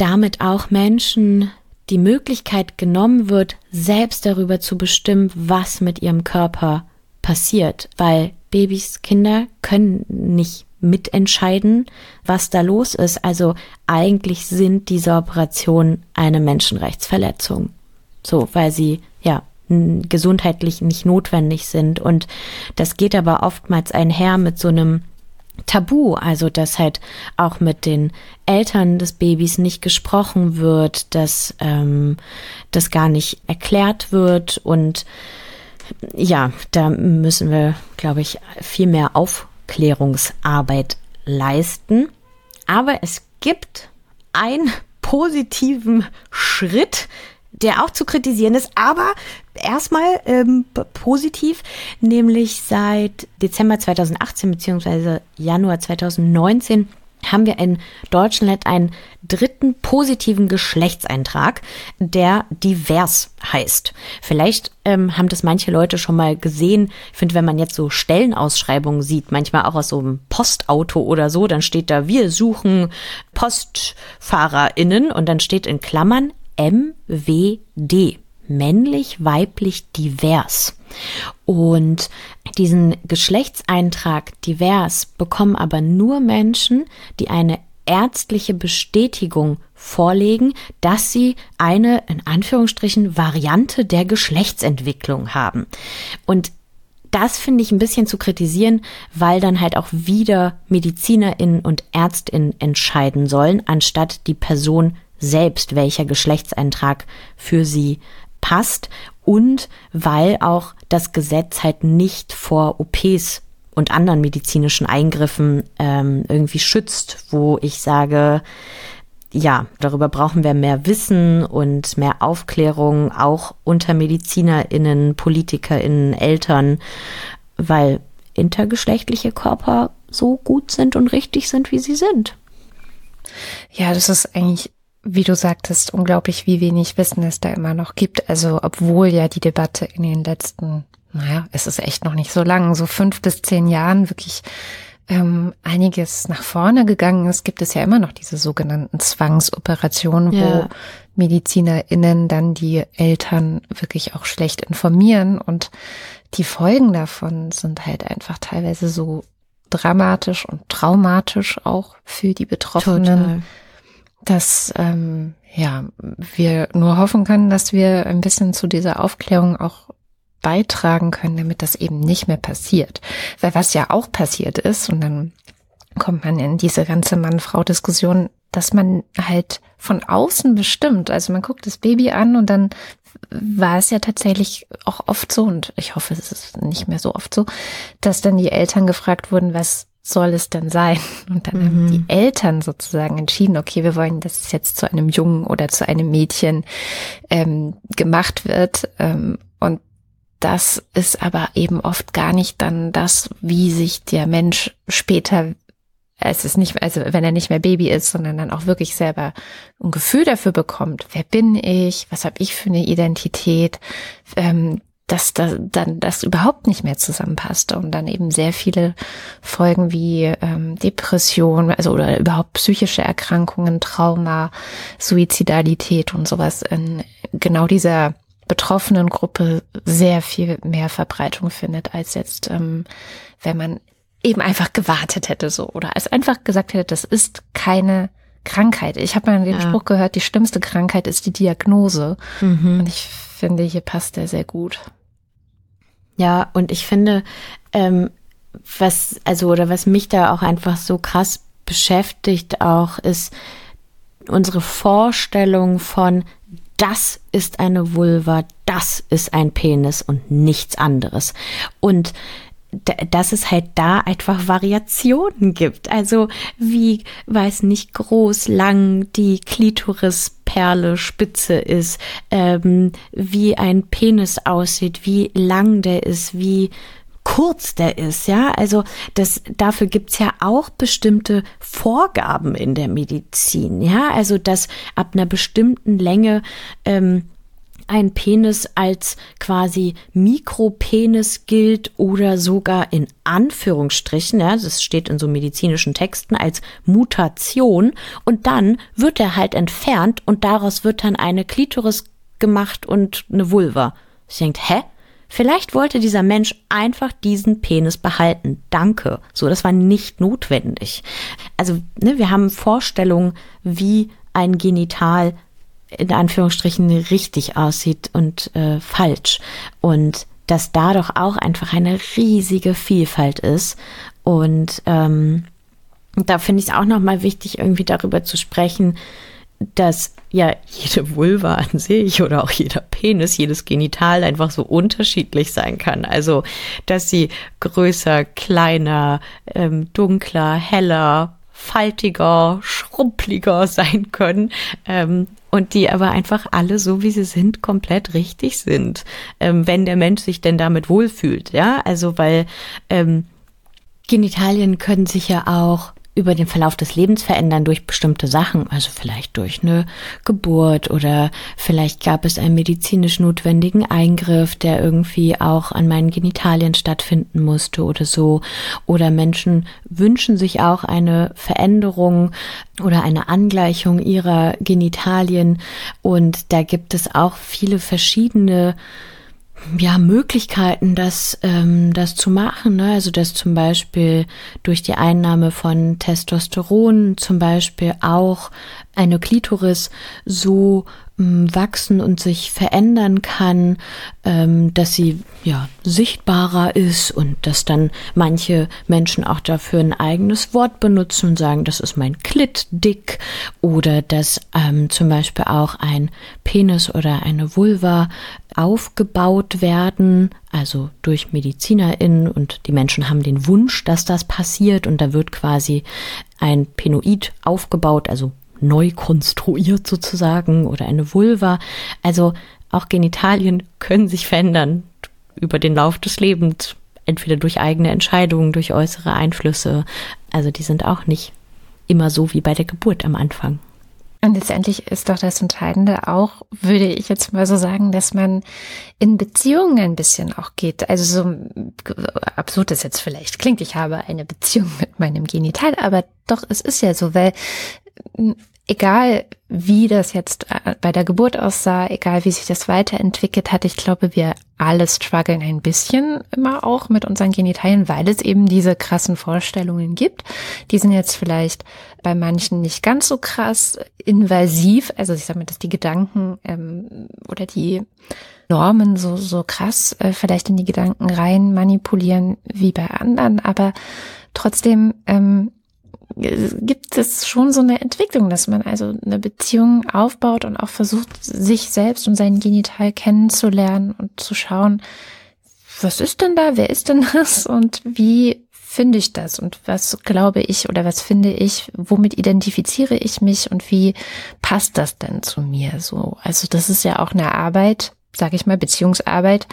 damit auch Menschen die Möglichkeit genommen wird, selbst darüber zu bestimmen, was mit ihrem Körper passiert, weil Babys, Kinder können nicht mitentscheiden, was da los ist. Also eigentlich sind diese Operationen eine Menschenrechtsverletzung. So, weil sie ja gesundheitlich nicht notwendig sind. Und das geht aber oftmals einher mit so einem Tabu, also dass halt auch mit den Eltern des Babys nicht gesprochen wird, dass ähm, das gar nicht erklärt wird und ja, da müssen wir, glaube ich, viel mehr Aufklärungsarbeit leisten. Aber es gibt einen positiven Schritt, der auch zu kritisieren ist, aber erstmal ähm, positiv, nämlich seit Dezember 2018 beziehungsweise Januar 2019 haben wir in Deutschland einen dritten positiven Geschlechtseintrag, der divers heißt. Vielleicht ähm, haben das manche Leute schon mal gesehen. Ich finde, wenn man jetzt so Stellenausschreibungen sieht, manchmal auch aus so einem Postauto oder so, dann steht da, wir suchen PostfahrerInnen und dann steht in Klammern MWD, männlich, weiblich, divers. Und diesen Geschlechtseintrag divers bekommen aber nur Menschen, die eine ärztliche Bestätigung vorlegen, dass sie eine, in Anführungsstrichen, Variante der Geschlechtsentwicklung haben. Und das finde ich ein bisschen zu kritisieren, weil dann halt auch wieder MedizinerInnen und ÄrztInnen entscheiden sollen, anstatt die Person selbst, welcher Geschlechtseintrag für sie passt und weil auch das Gesetz halt nicht vor OPs und anderen medizinischen Eingriffen ähm, irgendwie schützt, wo ich sage, ja, darüber brauchen wir mehr Wissen und mehr Aufklärung, auch unter MedizinerInnen, PolitikerInnen, Eltern, weil intergeschlechtliche Körper so gut sind und richtig sind, wie sie sind. Ja, das ist eigentlich wie du sagtest, unglaublich, wie wenig Wissen es da immer noch gibt. Also, obwohl ja die Debatte in den letzten, naja, es ist echt noch nicht so lang, so fünf bis zehn Jahren wirklich ähm, einiges nach vorne gegangen ist, gibt es ja immer noch diese sogenannten Zwangsoperationen, ja. wo MedizinerInnen dann die Eltern wirklich auch schlecht informieren und die Folgen davon sind halt einfach teilweise so dramatisch und traumatisch auch für die Betroffenen. Total dass ähm, ja wir nur hoffen können, dass wir ein bisschen zu dieser Aufklärung auch beitragen können, damit das eben nicht mehr passiert. Weil was ja auch passiert ist, und dann kommt man in diese ganze Mann-Frau-Diskussion, dass man halt von außen bestimmt. Also man guckt das Baby an und dann war es ja tatsächlich auch oft so, und ich hoffe, es ist nicht mehr so oft so, dass dann die Eltern gefragt wurden, was soll es denn sein? Und dann mhm. haben die Eltern sozusagen entschieden, okay, wir wollen, dass es jetzt zu einem Jungen oder zu einem Mädchen ähm, gemacht wird. Ähm, und das ist aber eben oft gar nicht dann das, wie sich der Mensch später, es ist nicht, also wenn er nicht mehr Baby ist, sondern dann auch wirklich selber ein Gefühl dafür bekommt, wer bin ich, was habe ich für eine Identität, ähm, dass da, dann das überhaupt nicht mehr zusammenpasste und dann eben sehr viele Folgen wie ähm, Depression, also oder überhaupt psychische Erkrankungen, Trauma, Suizidalität und sowas in genau dieser betroffenen Gruppe sehr viel mehr Verbreitung findet als jetzt, ähm, wenn man eben einfach gewartet hätte so oder als einfach gesagt hätte, das ist keine Krankheit. Ich habe mal den ja. Spruch gehört, die schlimmste Krankheit ist die Diagnose. Mhm. Und ich finde, hier passt der sehr gut. Ja, und ich finde, ähm, was, also, oder was mich da auch einfach so krass beschäftigt auch, ist, unsere Vorstellung von das ist eine Vulva, das ist ein Penis und nichts anderes. Und dass es halt da einfach Variationen gibt. Also wie, weiß nicht, groß, lang die Klitorisperle spitze ist, ähm, wie ein Penis aussieht, wie lang der ist, wie kurz der ist, ja. Also das, dafür gibt's ja auch bestimmte Vorgaben in der Medizin, ja. Also dass ab einer bestimmten Länge ähm, ein Penis als quasi Mikropenis gilt oder sogar in Anführungsstrichen, ja, das steht in so medizinischen Texten, als Mutation und dann wird er halt entfernt und daraus wird dann eine Klitoris gemacht und eine Vulva. Ich denke, hä? Vielleicht wollte dieser Mensch einfach diesen Penis behalten. Danke. So, das war nicht notwendig. Also, ne, wir haben Vorstellungen, wie ein Genital in Anführungsstrichen richtig aussieht und äh, falsch. Und dass da doch auch einfach eine riesige Vielfalt ist. Und ähm, da finde ich es auch nochmal wichtig, irgendwie darüber zu sprechen, dass ja jede Vulva an sich oder auch jeder Penis, jedes Genital einfach so unterschiedlich sein kann. Also, dass sie größer, kleiner, ähm, dunkler, heller, faltiger, schrumpeliger sein können. Ähm, und die aber einfach alle so wie sie sind komplett richtig sind, ähm, wenn der Mensch sich denn damit wohlfühlt, ja, also weil ähm, Genitalien können sich ja auch über den Verlauf des Lebens verändern durch bestimmte Sachen, also vielleicht durch eine Geburt oder vielleicht gab es einen medizinisch notwendigen Eingriff, der irgendwie auch an meinen Genitalien stattfinden musste oder so. Oder Menschen wünschen sich auch eine Veränderung oder eine Angleichung ihrer Genitalien und da gibt es auch viele verschiedene ja, Möglichkeiten, das, ähm, das zu machen. Ne? Also dass zum Beispiel durch die Einnahme von Testosteron zum Beispiel auch eine Klitoris so ähm, wachsen und sich verändern kann, ähm, dass sie ja sichtbarer ist und dass dann manche Menschen auch dafür ein eigenes Wort benutzen und sagen, das ist mein Klit dick oder dass ähm, zum Beispiel auch ein Penis oder eine Vulva aufgebaut werden, also durch MedizinerInnen und die Menschen haben den Wunsch, dass das passiert und da wird quasi ein Penoid aufgebaut, also neu konstruiert sozusagen oder eine Vulva. Also auch Genitalien können sich verändern über den Lauf des Lebens, entweder durch eigene Entscheidungen, durch äußere Einflüsse. Also die sind auch nicht immer so wie bei der Geburt am Anfang. Und letztendlich ist doch das Entscheidende auch, würde ich jetzt mal so sagen, dass man in Beziehungen ein bisschen auch geht. Also so absurd es jetzt vielleicht klingt, ich habe eine Beziehung mit meinem Genital, aber doch, es ist ja so, weil egal wie das jetzt äh, bei der Geburt aussah, egal wie sich das weiterentwickelt hat, ich glaube, wir alle strugglen ein bisschen immer auch mit unseren Genitalien, weil es eben diese krassen Vorstellungen gibt. Die sind jetzt vielleicht bei manchen nicht ganz so krass invasiv, also ich sage mal, dass die Gedanken ähm, oder die Normen so, so krass äh, vielleicht in die Gedanken rein manipulieren wie bei anderen, aber trotzdem ähm, gibt es schon so eine Entwicklung, dass man also eine Beziehung aufbaut und auch versucht, sich selbst und sein Genital kennenzulernen und zu schauen, was ist denn da, wer ist denn das und wie finde ich das und was glaube ich oder was finde ich, womit identifiziere ich mich und wie passt das denn zu mir so? Also das ist ja auch eine Arbeit, sage ich mal, Beziehungsarbeit,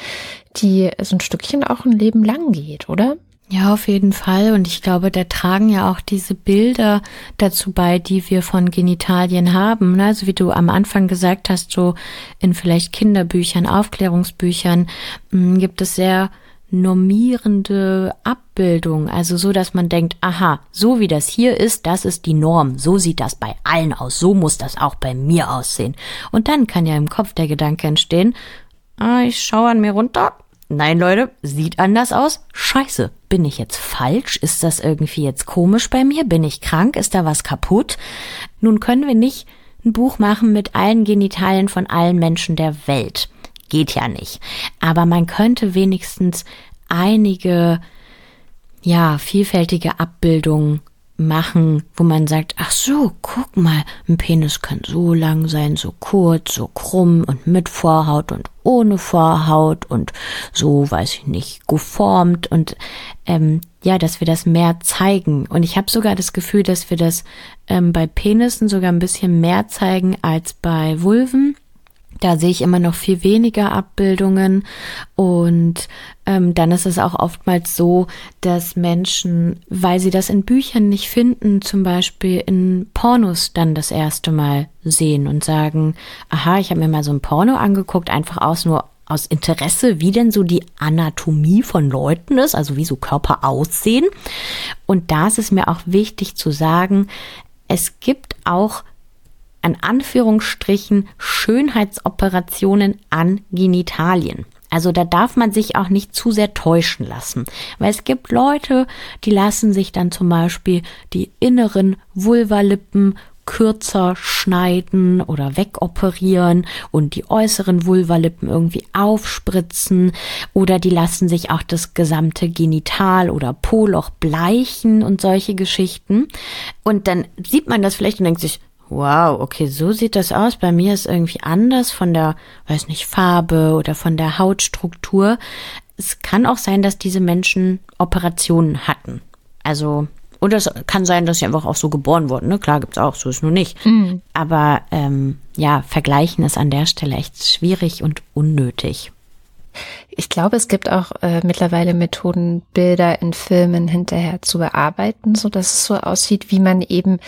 die so ein Stückchen auch ein Leben lang geht, oder? Ja, auf jeden Fall. Und ich glaube, da tragen ja auch diese Bilder dazu bei, die wir von Genitalien haben. Ne? Also wie du am Anfang gesagt hast, so in vielleicht Kinderbüchern, Aufklärungsbüchern hm, gibt es sehr normierende Abbildung, also so, dass man denkt, aha, so wie das hier ist, das ist die Norm, so sieht das bei allen aus, so muss das auch bei mir aussehen. Und dann kann ja im Kopf der Gedanke entstehen, ah, ich schaue an mir runter, Nein, Leute, sieht anders aus. Scheiße, bin ich jetzt falsch? Ist das irgendwie jetzt komisch bei mir? Bin ich krank? Ist da was kaputt? Nun können wir nicht ein Buch machen mit allen Genitalien von allen Menschen der Welt. Geht ja nicht. Aber man könnte wenigstens einige, ja, vielfältige Abbildungen machen, wo man sagt, ach so, guck mal, ein Penis kann so lang sein, so kurz, so krumm und mit Vorhaut und ohne Vorhaut und so, weiß ich nicht, geformt und ähm, ja, dass wir das mehr zeigen. Und ich habe sogar das Gefühl, dass wir das ähm, bei Penissen sogar ein bisschen mehr zeigen als bei Vulven. Da sehe ich immer noch viel weniger Abbildungen und ähm, dann ist es auch oftmals so, dass Menschen, weil sie das in Büchern nicht finden, zum Beispiel in Pornos dann das erste Mal sehen und sagen, aha, ich habe mir mal so ein Porno angeguckt, einfach aus nur aus Interesse, wie denn so die Anatomie von Leuten ist, also wie so Körper aussehen. Und da ist es mir auch wichtig zu sagen, es gibt auch an Anführungsstrichen Schönheitsoperationen an Genitalien. Also da darf man sich auch nicht zu sehr täuschen lassen, weil es gibt Leute, die lassen sich dann zum Beispiel die inneren Vulvalippen kürzer schneiden oder wegoperieren und die äußeren Vulvalippen irgendwie aufspritzen oder die lassen sich auch das gesamte Genital oder Poloch bleichen und solche Geschichten. Und dann sieht man das vielleicht und denkt sich, Wow, okay, so sieht das aus. Bei mir ist irgendwie anders von der, weiß nicht, Farbe oder von der Hautstruktur. Es kann auch sein, dass diese Menschen Operationen hatten. Also, und es kann sein, dass sie einfach auch so geboren wurden. Ne? Klar gibt's auch, so ist nur nicht. Mhm. Aber ähm, ja, vergleichen ist an der Stelle echt schwierig und unnötig. Ich glaube, es gibt auch äh, mittlerweile Methoden, Bilder in Filmen hinterher zu bearbeiten, so dass es so aussieht, wie man eben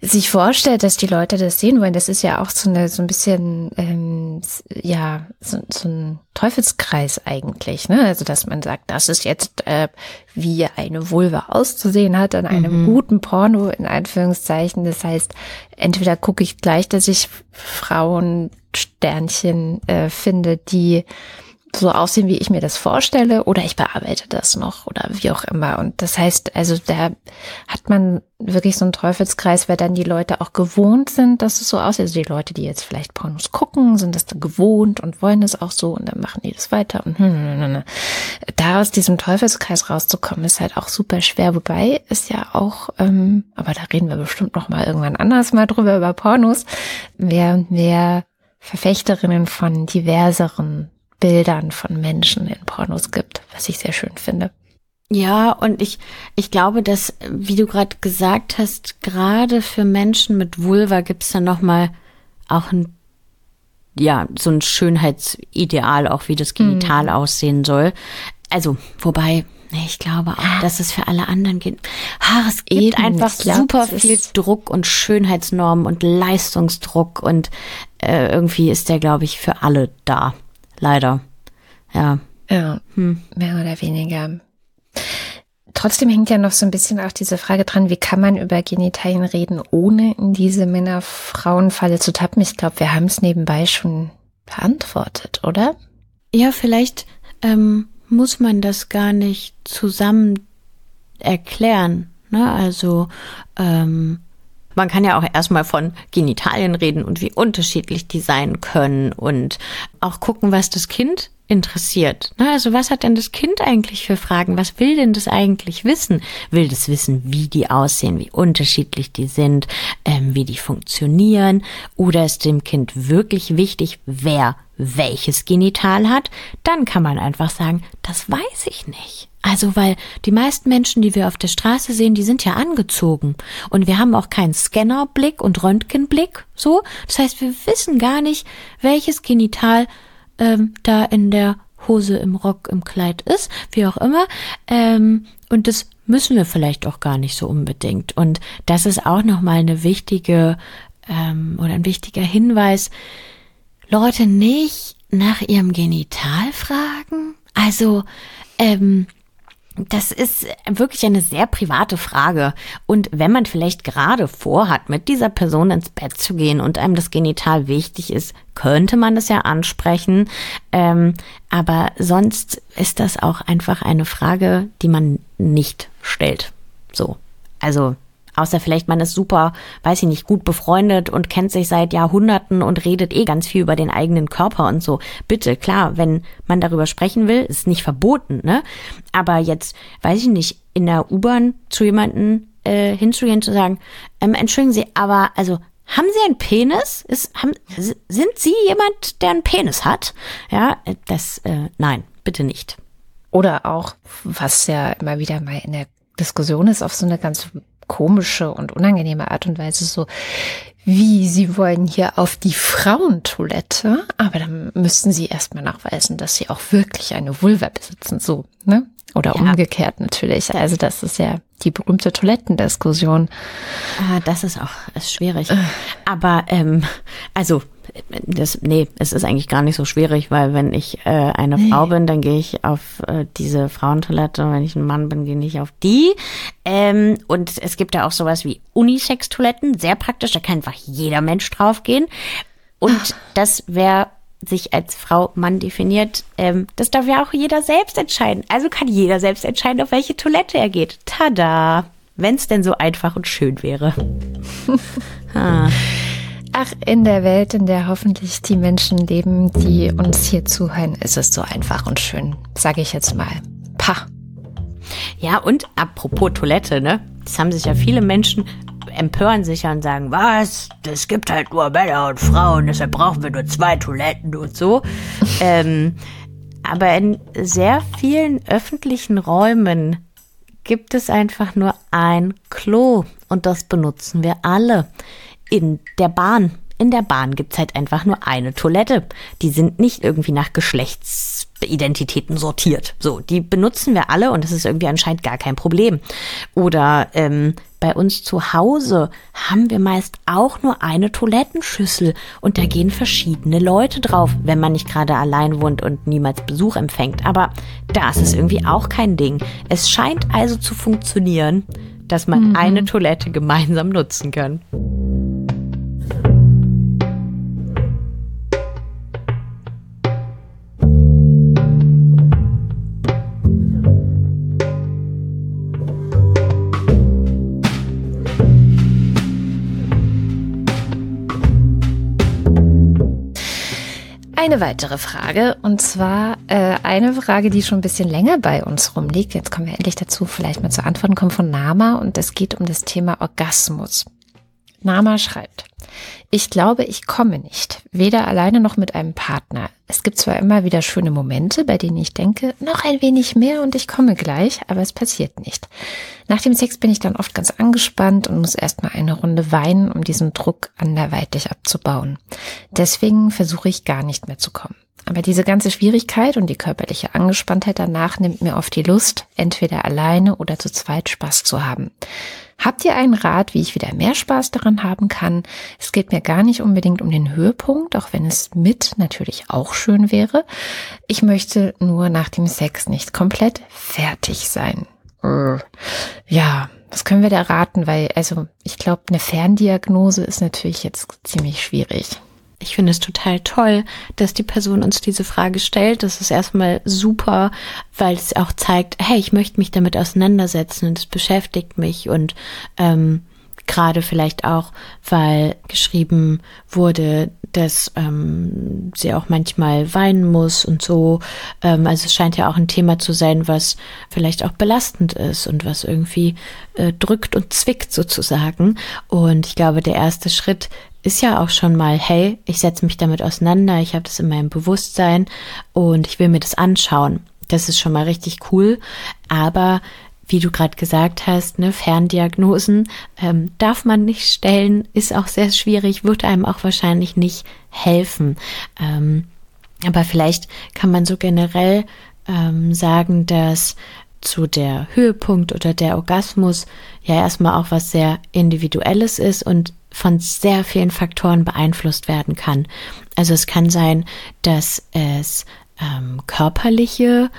sich vorstellt, dass die Leute das sehen wollen, das ist ja auch so, eine, so ein bisschen, ähm, ja, so, so ein Teufelskreis eigentlich, ne? Also, dass man sagt, das ist jetzt, äh, wie eine Vulva auszusehen hat an einem mhm. guten Porno, in Anführungszeichen. Das heißt, entweder gucke ich gleich, dass ich Frauensternchen äh, finde, die so aussehen, wie ich mir das vorstelle, oder ich bearbeite das noch oder wie auch immer. Und das heißt, also da hat man wirklich so einen Teufelskreis, weil dann die Leute auch gewohnt sind, dass es so aussieht. Also die Leute, die jetzt vielleicht Pornos gucken, sind das dann gewohnt und wollen es auch so und dann machen die das weiter und hm, hm, hm, hm. da aus diesem Teufelskreis rauszukommen, ist halt auch super schwer. Wobei ist ja auch, ähm, aber da reden wir bestimmt noch mal irgendwann anders mal drüber über Pornos, wer und wer Verfechterinnen von diverseren Bildern von Menschen in Pornos gibt, was ich sehr schön finde. Ja, und ich, ich glaube, dass, wie du gerade gesagt hast, gerade für Menschen mit Vulva gibt's dann nochmal auch ein, ja, so ein Schönheitsideal, auch wie das Genital mm. aussehen soll. Also, wobei, ich glaube auch, dass es für alle anderen geht. Ha, es gibt Eben, einfach glaub, super viel Druck und Schönheitsnormen und Leistungsdruck und äh, irgendwie ist der, glaube ich, für alle da. Leider. Ja. Ja, hm. mehr oder weniger. Trotzdem hängt ja noch so ein bisschen auch diese Frage dran, wie kann man über Genitalien reden, ohne in diese Männer-Frauen-Falle zu tappen? Ich glaube, wir haben es nebenbei schon beantwortet, oder? Ja, vielleicht ähm, muss man das gar nicht zusammen erklären. Ne? Also ähm, man kann ja auch erstmal von Genitalien reden und wie unterschiedlich die sein können und auch gucken, was das Kind interessiert. Also was hat denn das Kind eigentlich für Fragen? Was will denn das eigentlich wissen? Will das wissen, wie die aussehen, wie unterschiedlich die sind, ähm, wie die funktionieren? Oder ist dem Kind wirklich wichtig, wer welches Genital hat? Dann kann man einfach sagen, das weiß ich nicht. Also, weil die meisten Menschen, die wir auf der Straße sehen, die sind ja angezogen. Und wir haben auch keinen Scannerblick und Röntgenblick, so. Das heißt, wir wissen gar nicht, welches Genital ähm, da in der Hose, im Rock, im Kleid ist, wie auch immer. Ähm, und das müssen wir vielleicht auch gar nicht so unbedingt. Und das ist auch nochmal eine wichtige ähm, oder ein wichtiger Hinweis. Leute nicht nach ihrem Genital fragen. Also, ähm, das ist wirklich eine sehr private Frage. Und wenn man vielleicht gerade vorhat, mit dieser Person ins Bett zu gehen und einem das Genital wichtig ist, könnte man das ja ansprechen. Ähm, aber sonst ist das auch einfach eine Frage, die man nicht stellt. So. Also Außer vielleicht man ist super, weiß ich nicht, gut befreundet und kennt sich seit Jahrhunderten und redet eh ganz viel über den eigenen Körper und so. Bitte, klar, wenn man darüber sprechen will, ist nicht verboten, ne? Aber jetzt, weiß ich nicht, in der U-Bahn zu jemanden äh, hinzugehen zu sagen, ähm, entschuldigen Sie, aber also haben Sie einen Penis? Ist, haben, sind Sie jemand, der einen Penis hat? Ja, äh, das, äh, nein, bitte nicht. Oder auch, was ja immer wieder mal in der Diskussion ist, auf so eine ganz komische und unangenehme Art und Weise so, wie sie wollen hier auf die Frauentoilette, aber dann müssten sie erstmal nachweisen, dass sie auch wirklich eine Vulva besitzen, so, ne? Oder ja. umgekehrt natürlich. Also das ist ja die berühmte Toilettendiskussion. Ah, das ist auch ist schwierig. Aber ähm, also das, nee, es ist eigentlich gar nicht so schwierig, weil wenn ich äh, eine nee. Frau bin, dann gehe ich auf äh, diese Frauentoilette. Wenn ich ein Mann bin, gehe ich auf die. Ähm, und es gibt da auch sowas wie Unisex-Toiletten, sehr praktisch. Da kann einfach jeder Mensch draufgehen. Und Ach. das wäre sich als Frau Mann definiert, ähm, das darf ja auch jeder selbst entscheiden. Also kann jeder selbst entscheiden, auf welche Toilette er geht. Tada! Wenn es denn so einfach und schön wäre. ah. Ach, in der Welt, in der hoffentlich die Menschen leben, die uns hier zuhören, ist es so einfach und schön, sage ich jetzt mal. Pah. Ja, und apropos Toilette, ne? Das haben sich ja viele Menschen empören sich ja und sagen, was? Es gibt halt nur Männer und Frauen, deshalb brauchen wir nur zwei Toiletten und so. ähm, aber in sehr vielen öffentlichen Räumen gibt es einfach nur ein Klo und das benutzen wir alle. In der Bahn. In der Bahn gibt's halt einfach nur eine Toilette. Die sind nicht irgendwie nach Geschlechtsidentitäten sortiert. So, die benutzen wir alle und das ist irgendwie anscheinend gar kein Problem. Oder ähm, bei uns zu Hause haben wir meist auch nur eine Toilettenschüssel und da gehen verschiedene Leute drauf, wenn man nicht gerade allein wohnt und niemals Besuch empfängt. Aber das ist irgendwie auch kein Ding. Es scheint also zu funktionieren, dass man mhm. eine Toilette gemeinsam nutzen kann. Eine weitere Frage und zwar äh, eine Frage, die schon ein bisschen länger bei uns rumliegt. Jetzt kommen wir endlich dazu, vielleicht mal zu Antworten kommen von Nama und es geht um das Thema Orgasmus. Nama schreibt, ich glaube, ich komme nicht, weder alleine noch mit einem Partner. Es gibt zwar immer wieder schöne Momente, bei denen ich denke, noch ein wenig mehr und ich komme gleich, aber es passiert nicht. Nach dem Sex bin ich dann oft ganz angespannt und muss erstmal eine Runde weinen, um diesen Druck anderweitig abzubauen. Deswegen versuche ich gar nicht mehr zu kommen. Aber diese ganze Schwierigkeit und die körperliche Angespanntheit danach nimmt mir oft die Lust, entweder alleine oder zu zweit Spaß zu haben. Habt ihr einen Rat, wie ich wieder mehr Spaß daran haben kann? Es geht mir gar nicht unbedingt um den Höhepunkt, auch wenn es mit natürlich auch schön wäre. Ich möchte nur nach dem Sex nicht komplett fertig sein. Ja, was können wir da raten? Weil, also, ich glaube, eine Ferndiagnose ist natürlich jetzt ziemlich schwierig. Ich finde es total toll, dass die Person uns diese Frage stellt. Das ist erstmal super, weil es auch zeigt, hey, ich möchte mich damit auseinandersetzen und es beschäftigt mich und ähm, gerade vielleicht auch, weil geschrieben wurde, dass ähm, sie auch manchmal weinen muss und so. Ähm, also es scheint ja auch ein Thema zu sein, was vielleicht auch belastend ist und was irgendwie äh, drückt und zwickt sozusagen. Und ich glaube, der erste Schritt ist ja auch schon mal, hey, ich setze mich damit auseinander, ich habe das in meinem Bewusstsein und ich will mir das anschauen. Das ist schon mal richtig cool. Aber wie du gerade gesagt hast, ne, Ferndiagnosen ähm, darf man nicht stellen, ist auch sehr schwierig, wird einem auch wahrscheinlich nicht helfen. Ähm, aber vielleicht kann man so generell ähm, sagen, dass zu der Höhepunkt oder der Orgasmus ja erstmal auch was sehr Individuelles ist und von sehr vielen Faktoren beeinflusst werden kann. Also es kann sein, dass es ähm, körperliche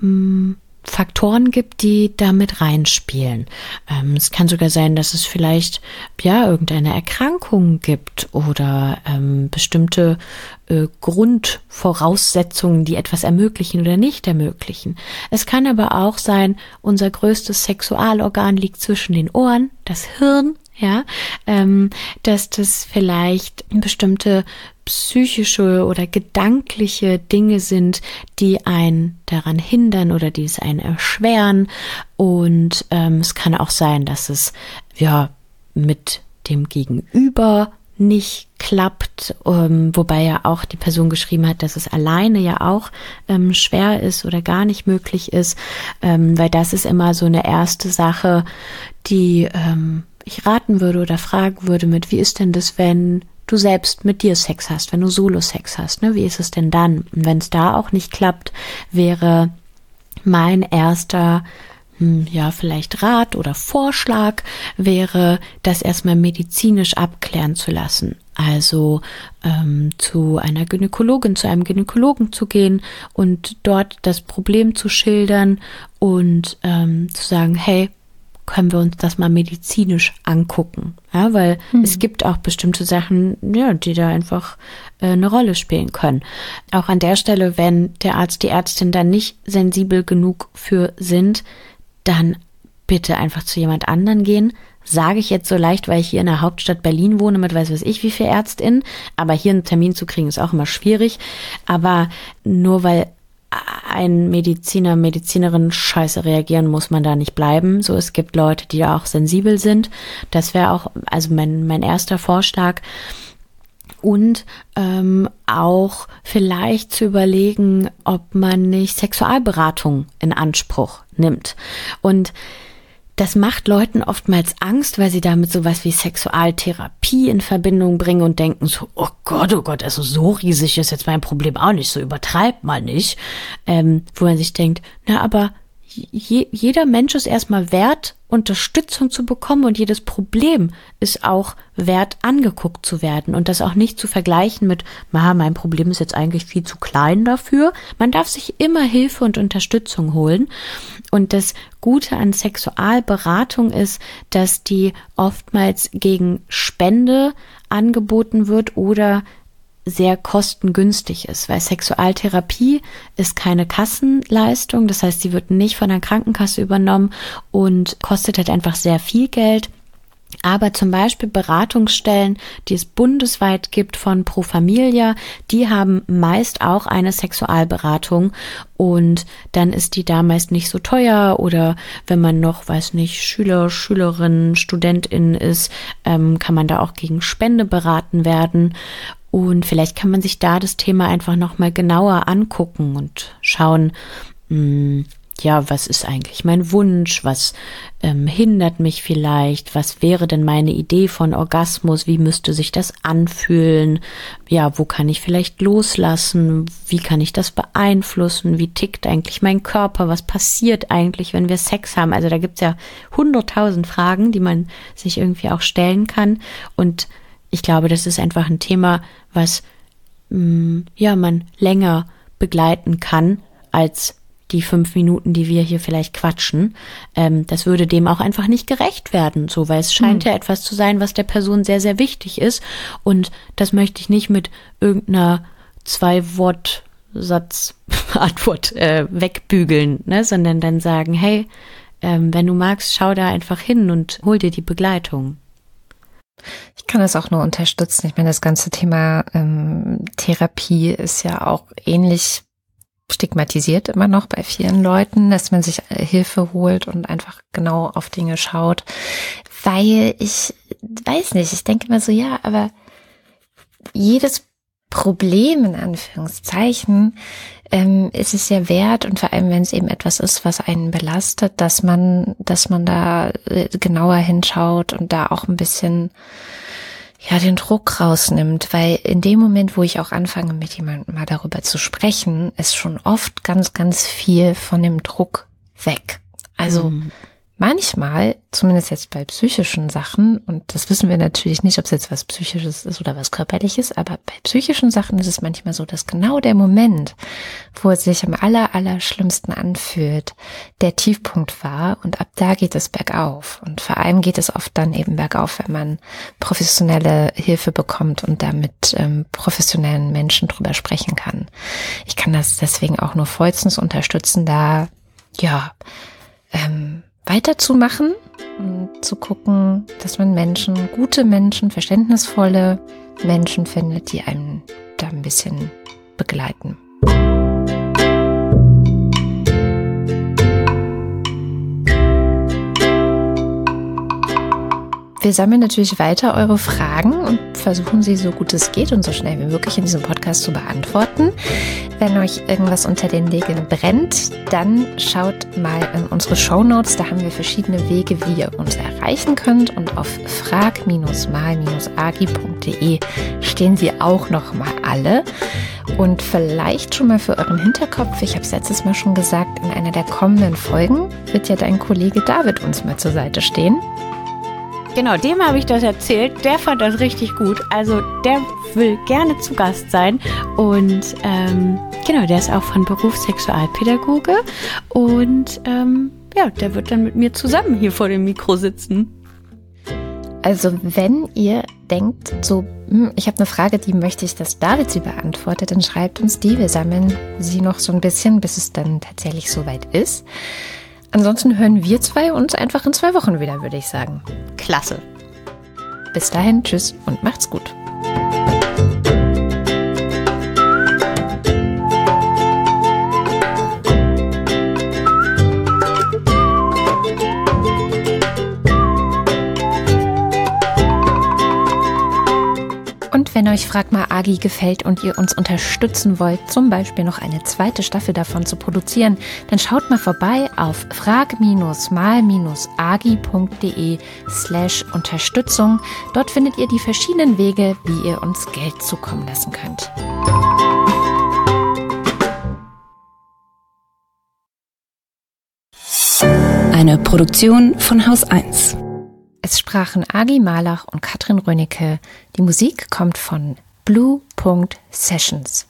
ähm, Faktoren gibt, die damit reinspielen. Ähm, es kann sogar sein, dass es vielleicht ja irgendeine Erkrankung gibt oder ähm, bestimmte äh, Grundvoraussetzungen, die etwas ermöglichen oder nicht ermöglichen. Es kann aber auch sein, unser größtes Sexualorgan liegt zwischen den Ohren, das Hirn, ja, ähm, dass das vielleicht bestimmte psychische oder gedankliche Dinge sind, die einen daran hindern oder die es einen erschweren. Und ähm, es kann auch sein, dass es ja mit dem Gegenüber nicht klappt, ähm, wobei ja auch die Person geschrieben hat, dass es alleine ja auch ähm, schwer ist oder gar nicht möglich ist, ähm, weil das ist immer so eine erste Sache, die ähm, ich raten würde oder fragen würde mit, wie ist denn das, wenn du selbst mit dir Sex hast, wenn du Solo-Sex hast, ne? Wie ist es denn dann? Und wenn es da auch nicht klappt, wäre mein erster hm, ja, vielleicht Rat oder Vorschlag wäre, das erstmal medizinisch abklären zu lassen. Also ähm, zu einer Gynäkologin, zu einem Gynäkologen zu gehen und dort das Problem zu schildern und ähm, zu sagen, hey, können wir uns das mal medizinisch angucken. Ja, weil mhm. es gibt auch bestimmte Sachen, ja, die da einfach äh, eine Rolle spielen können. Auch an der Stelle, wenn der Arzt, die Ärztin dann nicht sensibel genug für sind, dann bitte einfach zu jemand anderen gehen. Sage ich jetzt so leicht, weil ich hier in der Hauptstadt Berlin wohne mit weiß was ich wie viel Ärztinnen. Aber hier einen Termin zu kriegen ist auch immer schwierig. Aber nur weil ein Mediziner, Medizinerin scheiße reagieren, muss man da nicht bleiben. So, es gibt Leute, die auch sensibel sind. Das wäre auch, also mein, mein erster Vorschlag. Und ähm, auch vielleicht zu überlegen, ob man nicht Sexualberatung in Anspruch nimmt. Und das macht Leuten oftmals Angst, weil sie damit sowas wie Sexualtherapie in Verbindung bringen und denken so, oh Gott, oh Gott, also so riesig ist jetzt mein Problem auch nicht, so übertreibt mal nicht. Ähm, wo man sich denkt, na, aber je, jeder Mensch ist erstmal wert, Unterstützung zu bekommen und jedes Problem ist auch wert, angeguckt zu werden und das auch nicht zu vergleichen mit, ma, mein Problem ist jetzt eigentlich viel zu klein dafür. Man darf sich immer Hilfe und Unterstützung holen. Und das Gute an Sexualberatung ist, dass die oftmals gegen Spende angeboten wird oder sehr kostengünstig ist, weil Sexualtherapie ist keine Kassenleistung, das heißt, sie wird nicht von der Krankenkasse übernommen und kostet halt einfach sehr viel Geld. Aber zum Beispiel Beratungsstellen, die es bundesweit gibt von Pro Familia, die haben meist auch eine Sexualberatung. Und dann ist die da meist nicht so teuer oder wenn man noch, weiß nicht, Schüler, Schülerin, Studentin ist, ähm, kann man da auch gegen Spende beraten werden. Und vielleicht kann man sich da das Thema einfach nochmal genauer angucken und schauen, mh, hm, ja, was ist eigentlich mein Wunsch? Was ähm, hindert mich vielleicht? Was wäre denn meine Idee von Orgasmus? Wie müsste sich das anfühlen? Ja, wo kann ich vielleicht loslassen? Wie kann ich das beeinflussen? Wie tickt eigentlich mein Körper? Was passiert eigentlich, wenn wir Sex haben? Also da gibt's ja hunderttausend Fragen, die man sich irgendwie auch stellen kann. Und ich glaube, das ist einfach ein Thema, was mh, mm, ja man länger begleiten kann als die fünf Minuten, die wir hier vielleicht quatschen. Ähm, das würde dem auch einfach nicht gerecht werden, so weil es scheint mhm. ja etwas zu sein, was der Person sehr, sehr wichtig ist. Und das möchte ich nicht mit irgendeiner Zwei-Wort-Satz Antwort äh, wegbügeln, ne? sondern dann sagen, hey, ähm, wenn du magst, schau da einfach hin und hol dir die Begleitung. Ich kann das auch nur unterstützen. Ich meine, das ganze Thema ähm, Therapie ist ja auch ähnlich stigmatisiert immer noch bei vielen Leuten, dass man sich äh, Hilfe holt und einfach genau auf Dinge schaut, weil ich weiß nicht, ich denke immer so, ja, aber jedes Problem in Anführungszeichen ähm, ist es ja wert und vor allem, wenn es eben etwas ist, was einen belastet, dass man, dass man da äh, genauer hinschaut und da auch ein bisschen ja den Druck rausnimmt, weil in dem Moment, wo ich auch anfange, mit jemandem mal darüber zu sprechen, ist schon oft ganz, ganz viel von dem Druck weg. Also mhm manchmal, zumindest jetzt bei psychischen Sachen, und das wissen wir natürlich nicht, ob es jetzt was Psychisches ist oder was Körperliches, aber bei psychischen Sachen ist es manchmal so, dass genau der Moment, wo es sich am aller, aller schlimmsten anfühlt, der Tiefpunkt war und ab da geht es bergauf. Und vor allem geht es oft dann eben bergauf, wenn man professionelle Hilfe bekommt und da mit ähm, professionellen Menschen drüber sprechen kann. Ich kann das deswegen auch nur vollstens unterstützen, da, ja, ähm, weiterzumachen und zu gucken, dass man Menschen, gute Menschen, verständnisvolle Menschen findet, die einen da ein bisschen begleiten. Wir sammeln natürlich weiter eure Fragen und versuchen sie so gut es geht und so schnell wie möglich in diesem Podcast zu beantworten. Wenn euch irgendwas unter den Nägeln brennt, dann schaut mal in unsere Show Notes. Da haben wir verschiedene Wege, wie ihr uns erreichen könnt. Und auf frag-mal-agi.de stehen sie auch noch mal alle. Und vielleicht schon mal für euren Hinterkopf, ich habe es letztes Mal schon gesagt, in einer der kommenden Folgen wird ja dein Kollege David uns mal zur Seite stehen. Genau, dem habe ich das erzählt. Der fand das richtig gut. Also der will gerne zu Gast sein. Und ähm, genau, der ist auch von Beruf Sexualpädagoge. Und ähm, ja, der wird dann mit mir zusammen hier vor dem Mikro sitzen. Also wenn ihr denkt, so, hm, ich habe eine Frage, die möchte ich, dass David sie beantwortet, dann schreibt uns die. Wir sammeln sie noch so ein bisschen, bis es dann tatsächlich soweit ist. Ansonsten hören wir zwei uns einfach in zwei Wochen wieder, würde ich sagen. Klasse. Bis dahin, tschüss und macht's gut. Wenn euch Frag mal Agi gefällt und ihr uns unterstützen wollt, zum Beispiel noch eine zweite Staffel davon zu produzieren, dann schaut mal vorbei auf frag-mal-agi.de slash Unterstützung. Dort findet ihr die verschiedenen Wege, wie ihr uns Geld zukommen lassen könnt. Eine Produktion von Haus 1. Es sprachen Agi Malach und Katrin Rönicke. Die Musik kommt von Blue Sessions.